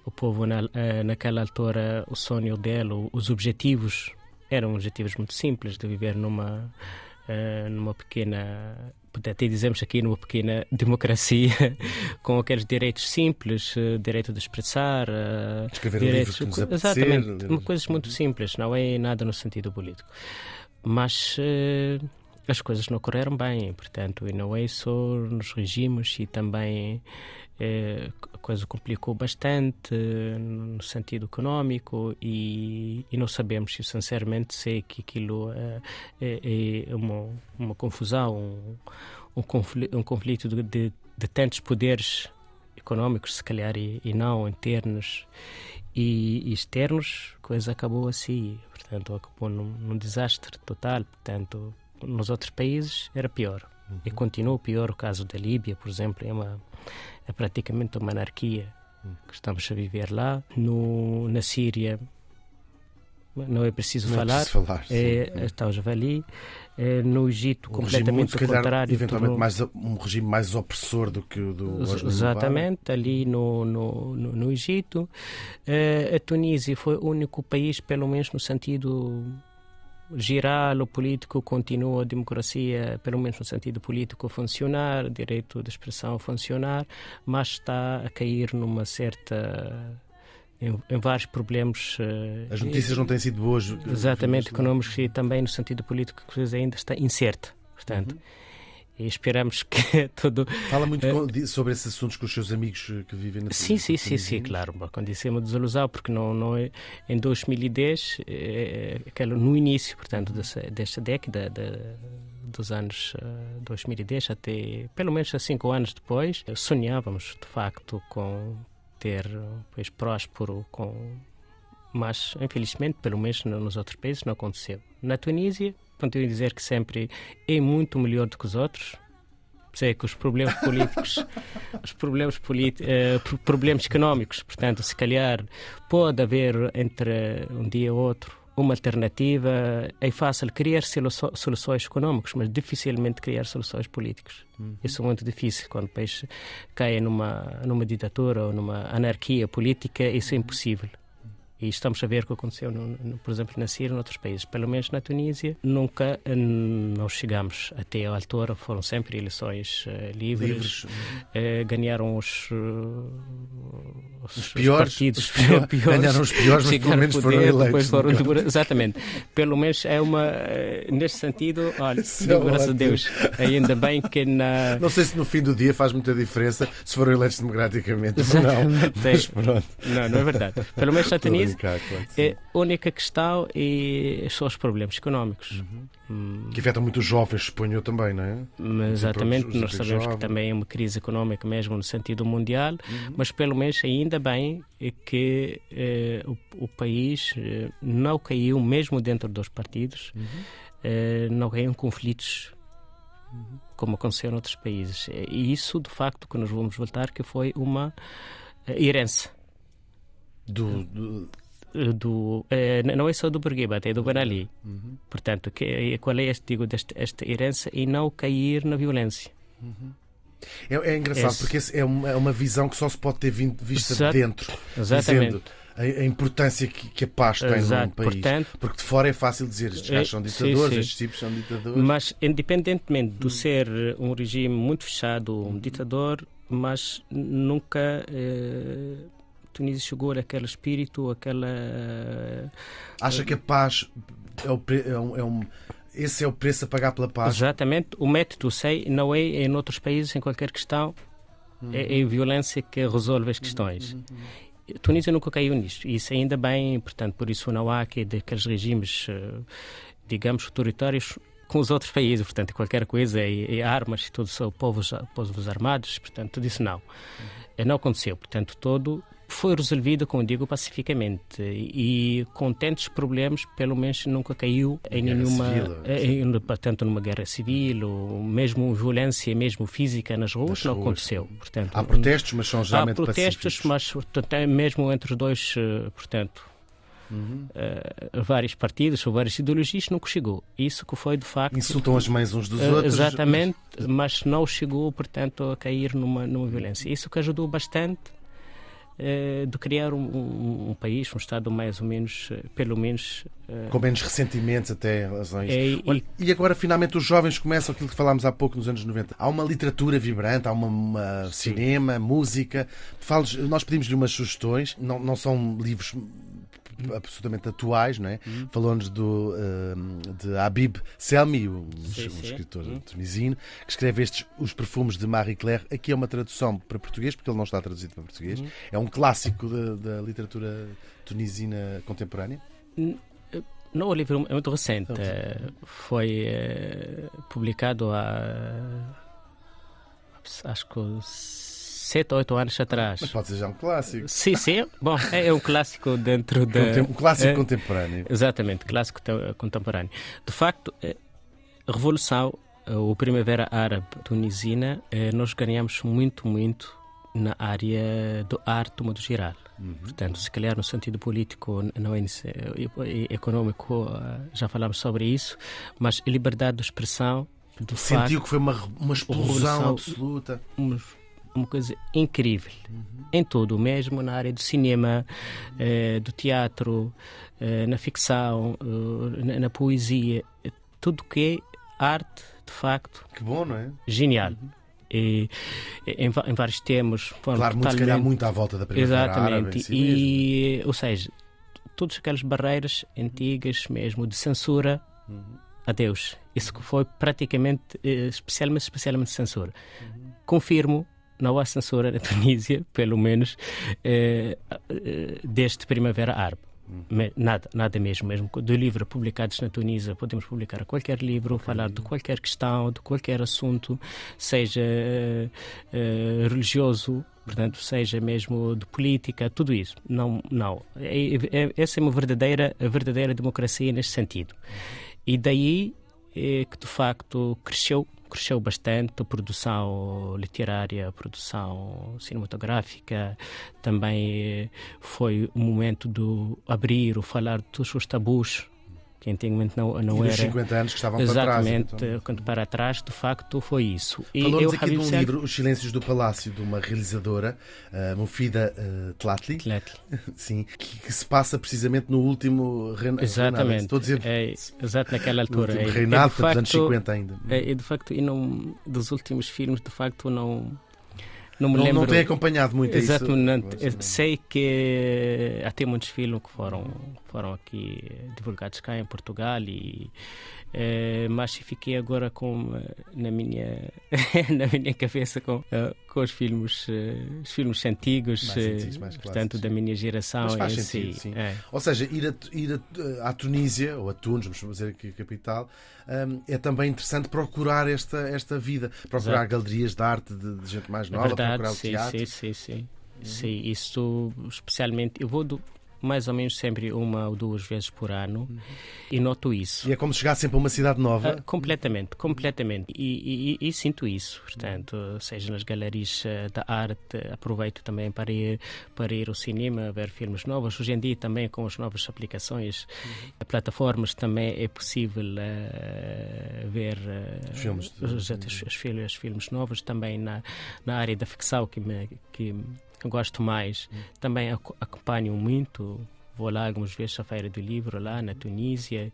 o povo na, eh, naquela altura, o sonho dele, os objetivos eram objetivos muito simples de viver numa uh, numa pequena até dizemos aqui numa pequena democracia com aqueles direitos simples, uh, direito de expressar, escrever direitos, um livro exatamente, coisas muito simples, não é nada no sentido político. Mas uh, as coisas não correram bem, portanto, e não é só nos regimes e também é, a coisa complicou bastante no sentido econômico e, e não sabemos se sinceramente sei que aquilo é, é, é uma, uma confusão, um, um, conflito, um conflito de, de, de, tantos poderes econômicos, se calhar, e, e não internos e, externos, a coisa acabou assim, portanto, acabou num, num desastre total, portanto, nos outros países era pior. Uhum. E continua pior o caso da Líbia, por exemplo, é, uma, é praticamente uma anarquia uhum. que estamos a viver lá. No, na Síria, não é preciso não falar, é preciso falar é, está o javali. É, no Egito, um completamente o contrário. Eventualmente tornou... mais, um regime mais opressor do que o do Exatamente, ali no, no, no, no Egito. É, a Tunísia foi o único país, pelo menos no sentido girar o político continua a democracia, pelo menos no sentido político, a funcionar, direito de expressão a funcionar, mas está a cair numa certa. Em, em vários problemas. Eh, As notícias não têm sido boas. Exatamente, económicos e também no sentido político, que ainda está incerta. Portanto. Uhum e esperamos que tudo. Fala muito uh, sobre esses assuntos com os seus amigos eh, que vivem na Sim, sim, sim, sim, claro. Quando dissemos desilusão, porque não, não é, em 2010, é, é, no início, portanto, dessa, desta década, dos anos uh, 2010 até pelo menos cinco anos depois, sonhávamos de facto com ter um país próspero, com mas infelizmente, pelo menos nos outros países, não aconteceu. Na Tunísia, continuo a dizer que sempre é muito melhor do que os outros. Sei que os problemas políticos, os problemas, uh, problemas económicos, portanto, se calhar pode haver entre um dia e outro uma alternativa. É fácil criar soluções económicas, mas dificilmente criar soluções políticas. Uhum. Isso é muito difícil. Quando o país cai numa, numa ditadura ou numa anarquia política, isso é impossível. E estamos a ver o que aconteceu, no, no, por exemplo, na Síria e outros países. Pelo menos na Tunísia, nunca uh, não chegamos até a altura. Foram sempre eleições uh, livres. livres. Uh, ganharam os os, piores, partidos os piores, piores ganharam os piores, mas pelo menos foram eleitos. Foram, exatamente. Pelo menos é uma. Neste sentido, olha, é graças a. Deus. Ainda bem que na. Não sei se no fim do dia faz muita diferença se foram eleitos democraticamente ou não. Mas pronto. Não, não é verdade. Pelo menos na Tunísia, brincar, claro que é a única questão é, são os problemas económicos. Hum, Que afetam muito os jovens, suponho também, não é? Mas exatamente, os nós bem sabemos que jovens. também é uma crise económica mesmo no sentido mundial, Uhum. mas pelo menos ainda bem é que eh, o, o país eh, não caiu, mesmo dentro dos partidos, Uhum. eh, não caiu em conflitos como aconteceu noutros países. E isso, de facto, que nós vamos voltar, que foi uma eh, herança. Do, do- eh, Do, eh, não é só do Bourguiba, é do Ben Ali. Uhum. Portanto, que, qual é este, digo, deste, esta herança e não cair na violência. É, é engraçado Esse. porque esse é uma, é uma visão que só se pode ter vindo- vista Exato. de dentro. Exatamente. A, a importância que, que a paz tem num Exato. país. Portanto, Porque de fora é fácil dizer estes gajos são ditadores, sim, sim. estes tipos são ditadores. Mas, independentemente de ser um regime muito fechado, um ditador, mas nunca eh, Tunísia chegou àquele espírito, àquela. Acha que a paz é, o é um, é um- esse é o preço a pagar pela paz? Exatamente. O método, sei, não é em outros países, em qualquer questão, é, é a violência que resolve as questões. A Tunísia nunca caiu nisto. E isso ainda bem, portanto, por isso não há aqui daqueles regimes, eh, digamos, autoritários com os outros países. Portanto, qualquer coisa é, é armas e tudo são povos, povos armados. Portanto, tudo isso não. Eh, Não aconteceu. Portanto, todo foi resolvido, como digo, pacificamente. E com tantos problemas, pelo menos nunca caiu em Guerra nenhuma. civil, eh, em- portanto, numa guerra civil, ou mesmo violência mesmo física nas ruas, não ruas. aconteceu. Portanto, Há protestos, mas são Há geralmente protestos, pacíficos. mas é mesmo entre os dois, eh, portanto, Uhum. eh, vários partidos ou várias ideologias, nunca chegou. Isso que foi de facto. Insultam as mães uns dos eh, outros. Exatamente, mas não chegou, portanto, a cair numa, numa violência. Isso que ajudou bastante de criar um, um- um país, um Estado mais ou menos, eh, pelo menos. eh, Com menos ressentimentos até em relação a isso. é, e- Olha, E agora, finalmente, os jovens começam aquilo que falámos há pouco nos anos 90. Há uma literatura vibrante, há uma, uma cinema, música. Fales, nós pedimos-lhe umas sugestões, não, não são livros absolutamente atuais, não é? Uhum. Falou-nos do, hum, de Habib Selmi, um, Sim, um escritor Uhum. tunisino, que escreve estes Os Perfumes de Marie Claire. Aqui é uma tradução para português, porque ele não está traduzido para português. Uhum. É um clássico da, da literatura tunisina contemporânea. Não, o livro é muito recente. Então, sim. eh, Foi eh, publicado há. Acho que sete ou oito anos atrás. Mas pode ser já um clássico. Sim, sim. Bom, é é um clássico dentro da. Contem- Um clássico é, contemporâneo. Exatamente, clássico te- contemporâneo. De facto, eh, a Revolução, ou Primavera Árabe tunisina, eh, nós ganhamos muito, muito na área do arte, do modo geral. Portanto, se calhar no sentido político, não é eh, econômico, eh, já falamos sobre isso, mas a liberdade de expressão, de facto, Sentiu que foi uma, uma explosão absoluta. uma, uma coisa incrível em tudo, mesmo na área do cinema, eh, do teatro, eh, na ficção, eh, na, na poesia, tudo que é arte, de facto, Que bom, não é? genial. E, em, em vários temas, Claro, muito, se calhar muito à volta da Primavera Exatamente. mesmo. e, ou seja, todas aquelas barreiras antigas mesmo de censura, Uhum. adeus. Isso que foi praticamente, eh, especialmente, especialmente censura. Uhum. Confirmo, não há censura na Tunísia, pelo menos eh, eh, desde Primavera Árabe. Me- Nada, nada mesmo, mesmo do livro publicados na Tunísia, podemos publicar qualquer livro, falar de qualquer questão, de qualquer assunto, seja eh, eh, religioso, portanto, seja mesmo de política, tudo isso. Não, não. É- é- essa é uma verdadeira, verdadeira democracia neste sentido. E daí é que de facto cresceu cresceu bastante a produção literária, a produção cinematográfica, também eh, foi o momento de abrir ou falar todos os tabus que antigamente não, não e era. 50 anos que estavam para Exatamente, trás. então. quando para trás, de facto, foi isso. E Falou-nos eu, aqui de Habib um Sel- livro, Os Silêncios do Palácio, de uma realizadora, uh, Mufida uh, Tlatli, sim, que, que se passa precisamente no último reina- reinado. Exatamente. Estou a dizer É, exato naquela no altura. último É, reinado, é, de portanto, dos anos facto, 50 ainda. É, e de facto, e não, dos últimos filmes, de facto, não. Não me Não, lembro. não tem acompanhado muito isso. Exatamente. Mas, Eu Sei que há até muitos filmes que foram, foram aqui divulgados cá em Portugal, e, eh, mas fiquei agora com, eh, na, minha, na minha cabeça com, eh, com os filmes, eh, os filmes antigos, Mais eh, antigos, mais portanto, da minha geração. Mas sentido, si. sim. É. Ou seja, ir, a, ir a- à Tunísia, ou a Tunis, vamos fazer aqui a capital, é também interessante procurar esta, esta vida, procurar Exato. galerias de arte de, de gente mais É nova, verdade, procurar o sim, teatro. sim, sim, sim. Sim, isso especialmente. Eu vou do- mais ou menos sempre uma ou duas vezes por ano e noto isso. E é como chegar sempre a uma cidade nova. Ah, completamente, completamente. E, e- e sinto isso, portanto, seja nas galerias eh, da arte, aproveito também para ir, para ir ao cinema, ver filmes novos. Hoje em dia também com as novas aplicações, plataformas, também é possível eh, ver eh, Filmes de- os, os, os filmes, os novos também na, na área da ficção que me que gosto mais. Também ac- acompanho muito, vou lá algumas vezes à Feira do Livro, lá na Tunísia,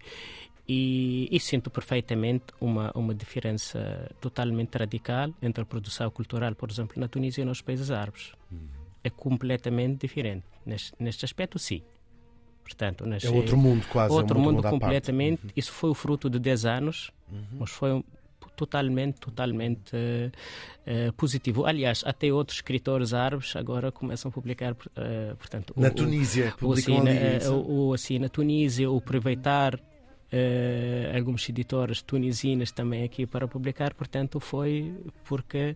e, e sinto perfeitamente uma, uma diferença totalmente radical entre a produção cultural, por exemplo, na Tunísia e nos países árabes. É completamente diferente. Neste, neste aspecto, sim. Portanto, É outro mundo quase. outro é um mundo, parte. completamente. Isso foi o fruto de 10 anos, mas foi totalmente, totalmente eh, eh, positivo. Aliás, até outros escritores árabes agora começam a publicar, eh, portanto, Na o- Tunísia, o, assim, na, o, o, assim, na Tunísia, o aproveitar eh, algumas editoras tunisinas também aqui para publicar, portanto, foi porque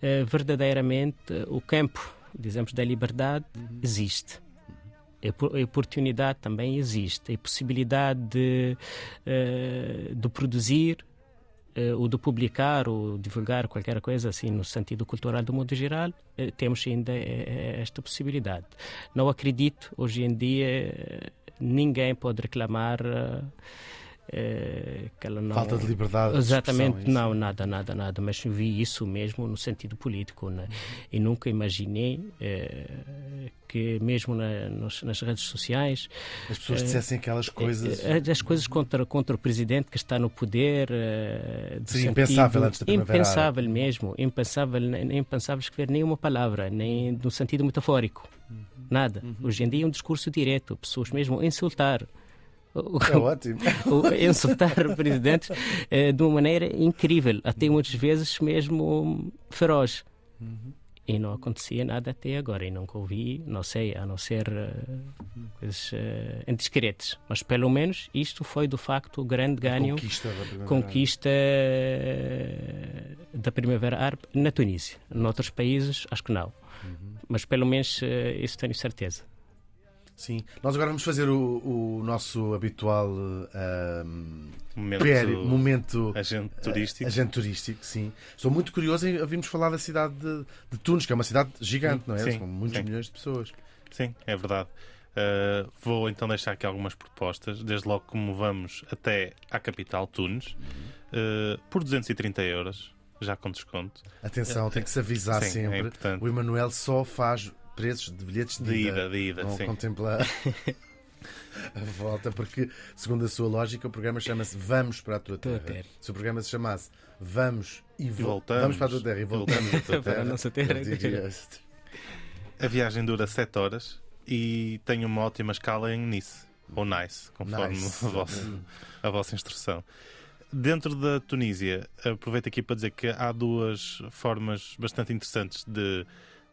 eh, verdadeiramente o campo, dizemos, da liberdade Uhum. existe. A po- a oportunidade também existe, a possibilidade de, de produzir eh, ou de publicar ou divulgar qualquer coisa assim no sentido cultural do modo geral, eh, temos ainda eh, esta possibilidade. Não acredito, hoje em dia, ninguém pode reclamar ela não... Falta de liberdade. de Exatamente, expressão, não, nada, nada, nada. Mas vi isso mesmo no sentido político. Né? E nunca imaginei eh, que, mesmo na- nos- nas redes sociais. As pessoas dissessem aquelas coisas. as coisas contra, contra o presidente que está no poder. Seria sentido- impensável antes da Primavera Impensável mesmo. Impensável, impensável escrever nenhuma palavra, nem no sentido metafórico. Uhum. Nada. Hoje em dia é um discurso direto. Pessoas mesmo insultar. É ótimo. o- insultar presidentes eh, de uma maneira incrível, até muitas vezes mesmo feroz. E não acontecia nada até agora, e nunca ouvi, não sei, a não ser eh, coisas eh, indiscretas. Mas pelo menos isto foi de facto o grande ganho, Conquista da Primavera. conquista da Primavera Árabe na Tunísia. Noutros países, acho que não. Mas pelo menos eh, isso tenho certeza. Sim. Nós agora vamos fazer o, o nosso habitual ahm, Momento, péri- momento agente turístico. agente turístico, sim. Estou muito curioso em ouvirmos falar da cidade de, de Tunis, que é uma cidade gigante, não é? Sim, São muitos sim. milhões de pessoas. Sim, é verdade. Uh, vou então deixar aqui algumas propostas, desde logo como vamos até à capital, Tunes, uh, por 230 euros, já com desconto. Atenção, tem que se avisar Sim, é sempre. importante. o Emanuel só faz preços de bilhetes de, De ida, de ida, não sim. contempla a volta, porque, segundo a sua lógica, o programa chama-se Vamos para a tua Tua terra. terra. Se o programa se chamasse Vamos e, vo- voltamos. Vamos para a tua terra e voltamos à tua Para a terra, nossa terra. A viagem dura 7 horas e tem uma ótima escala em Nice, ou Nice, conforme Nice. A, vossa, a vossa instrução. Dentro da Tunísia, aproveito aqui para dizer que há duas formas bastante interessantes de,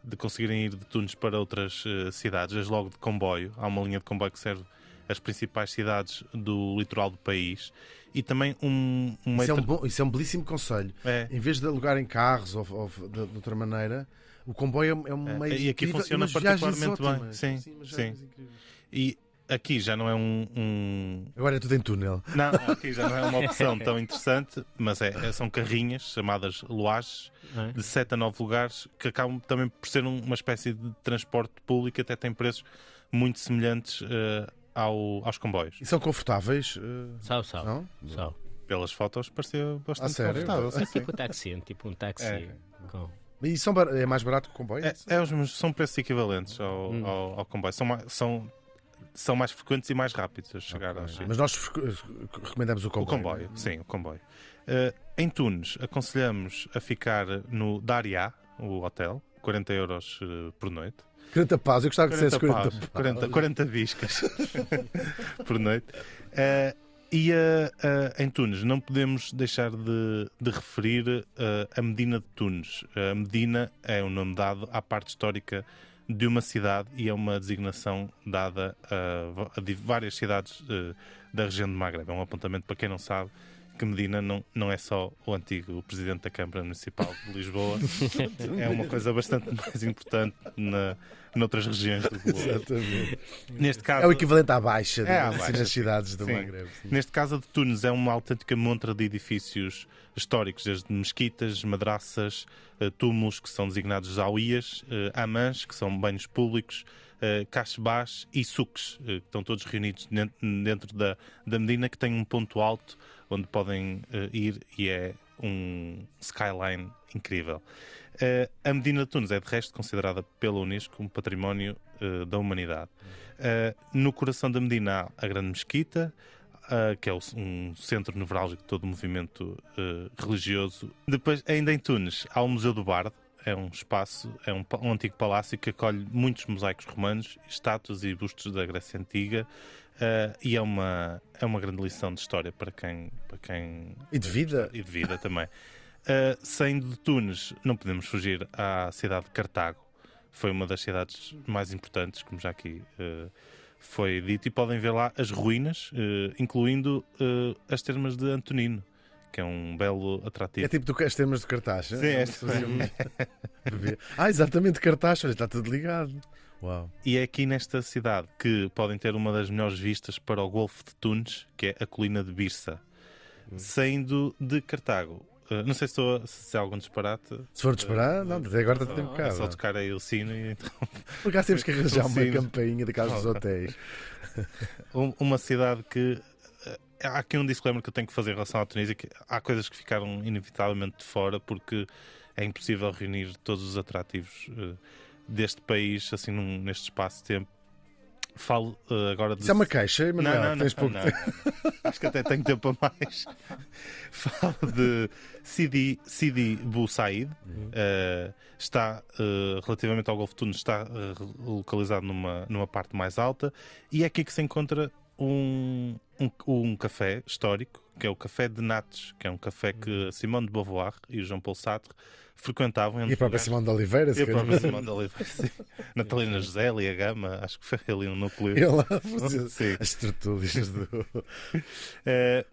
de conseguirem ir de Tunis para outras eh, cidades, desde logo de comboio. Há uma linha de comboio que serve as principais cidades do litoral do país e também um, um Isso é um, meio- bom, isso é um belíssimo conselho. É, Em vez de alugarem carros ou, ou de, de outra maneira, o comboio é um É, meio. e aqui incrível, funciona particularmente bem. Sim, sim. incríveis. e aqui já não é um- um, Agora é tudo em túnel. Não, aqui já não é uma opção tão interessante, mas é, é- são carrinhas chamadas loages é? de 7 a 9 lugares que acabam também por ser um- uma espécie de transporte público, até tem preços muito semelhantes eh, ao- aos comboios. E são confortáveis? Sal, sal. Não? Sal. Pelas fotos parecia bastante Ah, sério? confortável. É tipo táxi, um tipo um táxi. É. com- E são bar- é mais barato que o comboio? É, é os mesmos- são preços equivalentes ao, Hum. ao- ao comboio. São são, são mais frequentes e mais rápidos a chegar Ok. aos sítios. Mas nós recomendamos o O comboio. comboio, não é? sim, o comboio. Eh, em Tunes, aconselhamos a ficar no Daria, o hotel, 40 euros eh, por noite. 40 paus, eu gostava que dissesse 40 paus, paus. 40, 40 viscas por noite. Eh, e eh, em Tunes, não podemos deixar de, de referir a Medina de Tunes. A Medina é o nome dado à parte histórica de uma cidade e é uma designação dada a, a várias cidades eh, da região de Magreb. É um apontamento para quem não sabe que Medina não, não é só o antigo presidente da Câmara Municipal de Lisboa, é uma coisa bastante mais importante na, noutras regiões do globo. Exatamente. Neste caso, É o equivalente à baixa, É, à assim, Baixa, nas cidades do Sim. Neste caso, a de Tunes é uma autêntica montra de edifícios históricos, desde mesquitas, madraças, eh, túmulos, que são designados zawias, eh, amãs, que são banhos públicos, cachebás e suques, eh, que estão todos reunidos dentro, da, da Medina, que tem um ponto alto onde podem eh, ir e é um skyline incrível. Eh, a Medina de Tunes é, de resto, considerada pela Unesco um património eh, da humanidade. Eh, no coração da Medina há a Grande Mesquita, que é um centro nevrálgico de todo o movimento religioso. Depois, ainda em Tunes, há o Museu do Bardo, é um espaço, é um, um antigo palácio que acolhe muitos mosaicos romanos, estátuas e bustos da Grécia Antiga. ah, e é uma, é uma grande lição de história para quem, para quem E de vida. e de vida também. Uh, saindo de Tunes, não podemos fugir à cidade de Cartago. Foi uma das cidades mais importantes, como já aqui uh, foi dito, e podem ver lá as ruínas, uh, incluindo uh, as termas de Antonino, que é um belo atrativo. É tipo do, as termas de cartaz. Sim, é? é. Ah, exatamente, cartaz. Olha, está tudo ligado. Uau. E é aqui nesta cidade que podem ter uma das melhores vistas para o Golfo de Tunes, que é a colina de Birsa. Saindo de Cartago, uh, não sei se, estou, se é algum disparate. Se for disparar, não, até agora está tempo É só cá. tocar aí o sino e então Por acaso temos que arranjar uma campainha daquelas dos hotéis. Um- uma cidade que há aqui um disclaimer que eu tenho que fazer em relação à Tunísia que há coisas que ficaram inevitavelmente de fora porque é impossível reunir todos os atrativos eh, deste país assim num- neste espaço de tempo falo eh, agora de Isso é uma queixa, mas não, não, não, tens pouco não, tempo. não. Acho que até tenho tempo a mais. Falo de Sidi, Sidi Bou Said. Eh, está, eh, relativamente ao Golfo Tunis, está localizado numa, numa parte mais alta. E é aqui que se encontra um, um, um café histórico, que é o Café de Nates, que é um café que Simone de Beauvoir e o João Paulo Sartre frequentavam. E a própria Simão de Oliveira, E se a calhar. própria Simone de Oliveira, sim. Natalina José, a Gama, acho que foi ali um núcleo. Ele lá a Sim. as tertúlias do. Eh,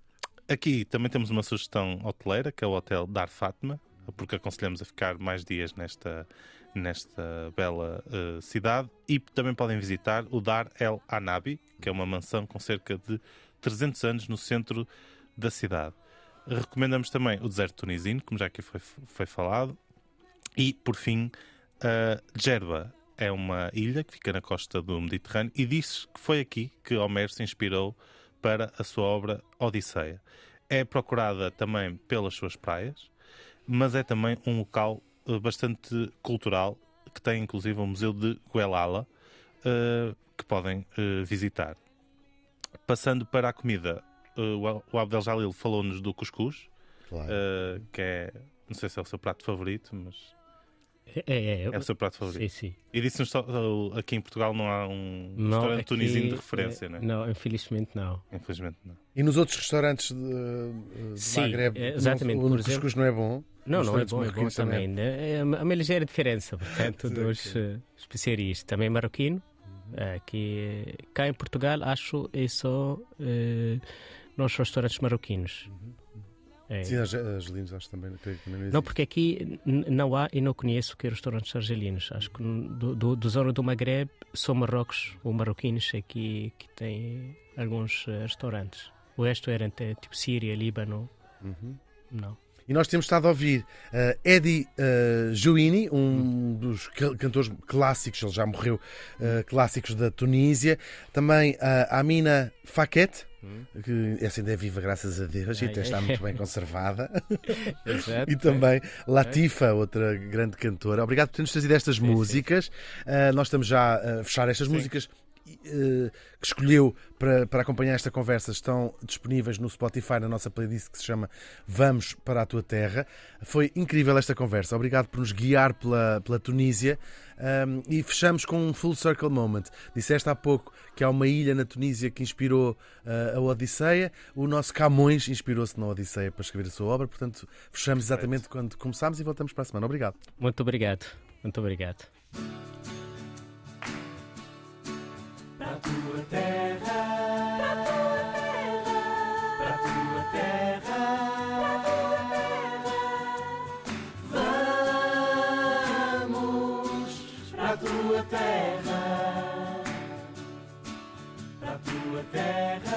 aqui também temos uma sugestão hoteleira, que é o Hotel Dar Fátima, porque aconselhamos a ficar mais dias nesta, nesta bela eh, cidade. E também podem visitar o Dar El Anabi, que é uma mansão com cerca de 300 anos no centro da cidade. Recomendamos também o deserto tunisino, como já aqui foi, foi falado. E, por fim, a Djerba é uma ilha que fica na costa do Mediterrâneo e diz que foi aqui que Homero se inspirou para a sua obra Odisseia. É procurada também pelas suas praias, mas é também um local bastante cultural que tem inclusive um museu de Guelala eh, que podem eh, visitar. Passando para a comida, eh, o Abdel Jalil falou-nos do cuscuz, Claro. eh, que é, não sei se é o seu prato favorito, mas É, é, é o seu prato favorito. Sim, sim. E disse-nos uh, aqui em Portugal não há um Não, restaurante aqui, tunisino de eh, referência, né? Não, infelizmente não. Infelizmente não. E nos outros restaurantes de, de Sim, Magreb, é, exatamente, não, o cuscuz não é bom? Não, não, é bom, é bom também. né? É uma ligeira diferença, portanto, dos eh, especiarias. Também marroquino. eh, que cá em Portugal acho é só eh, nos restaurantes marroquinos. É. Sim, as, as linhas acho também. creio que também não, Não, porque aqui não há e não conheço que restaurantes argelinos. Acho que do, do, do zona do Magreb são marrocos ou marroquinos aqui que têm alguns restaurantes. O resto era até tipo Síria, Líbano. Uhum. Não. E nós temos estado a ouvir uh, Eddie uh, Jouini, um dos ca- cantores clássicos, ele já morreu, uh, clássicos da Tunísia. Também a Amina Faquet, que essa ainda é viva, graças a Deus, e até está muito bem conservada. Exato. E também Latifa, outra grande cantora. Obrigado por ter-nos trazido estas músicas. Uh, nós estamos já a fechar estas músicas. Eh, que escolheu para, para acompanhar esta conversa estão disponíveis no Spotify, na nossa playlist que se chama Vamos para a Tua Terra. Foi incrível esta conversa. Obrigado por nos guiar pela, pela Tunísia. Um, e fechamos com um full circle moment. Disseste há pouco que há uma ilha na Tunísia que inspirou uh, a Odisseia. O nosso Camões inspirou-se na Odisseia para escrever a sua obra. Portanto, fechamos exatamente quando começámos e voltamos para a semana. Obrigado. Muito obrigado. Muito obrigado. Para tua terra. Para a tua terra. Para tua terra. Vamos para tua terra. Para tua terra.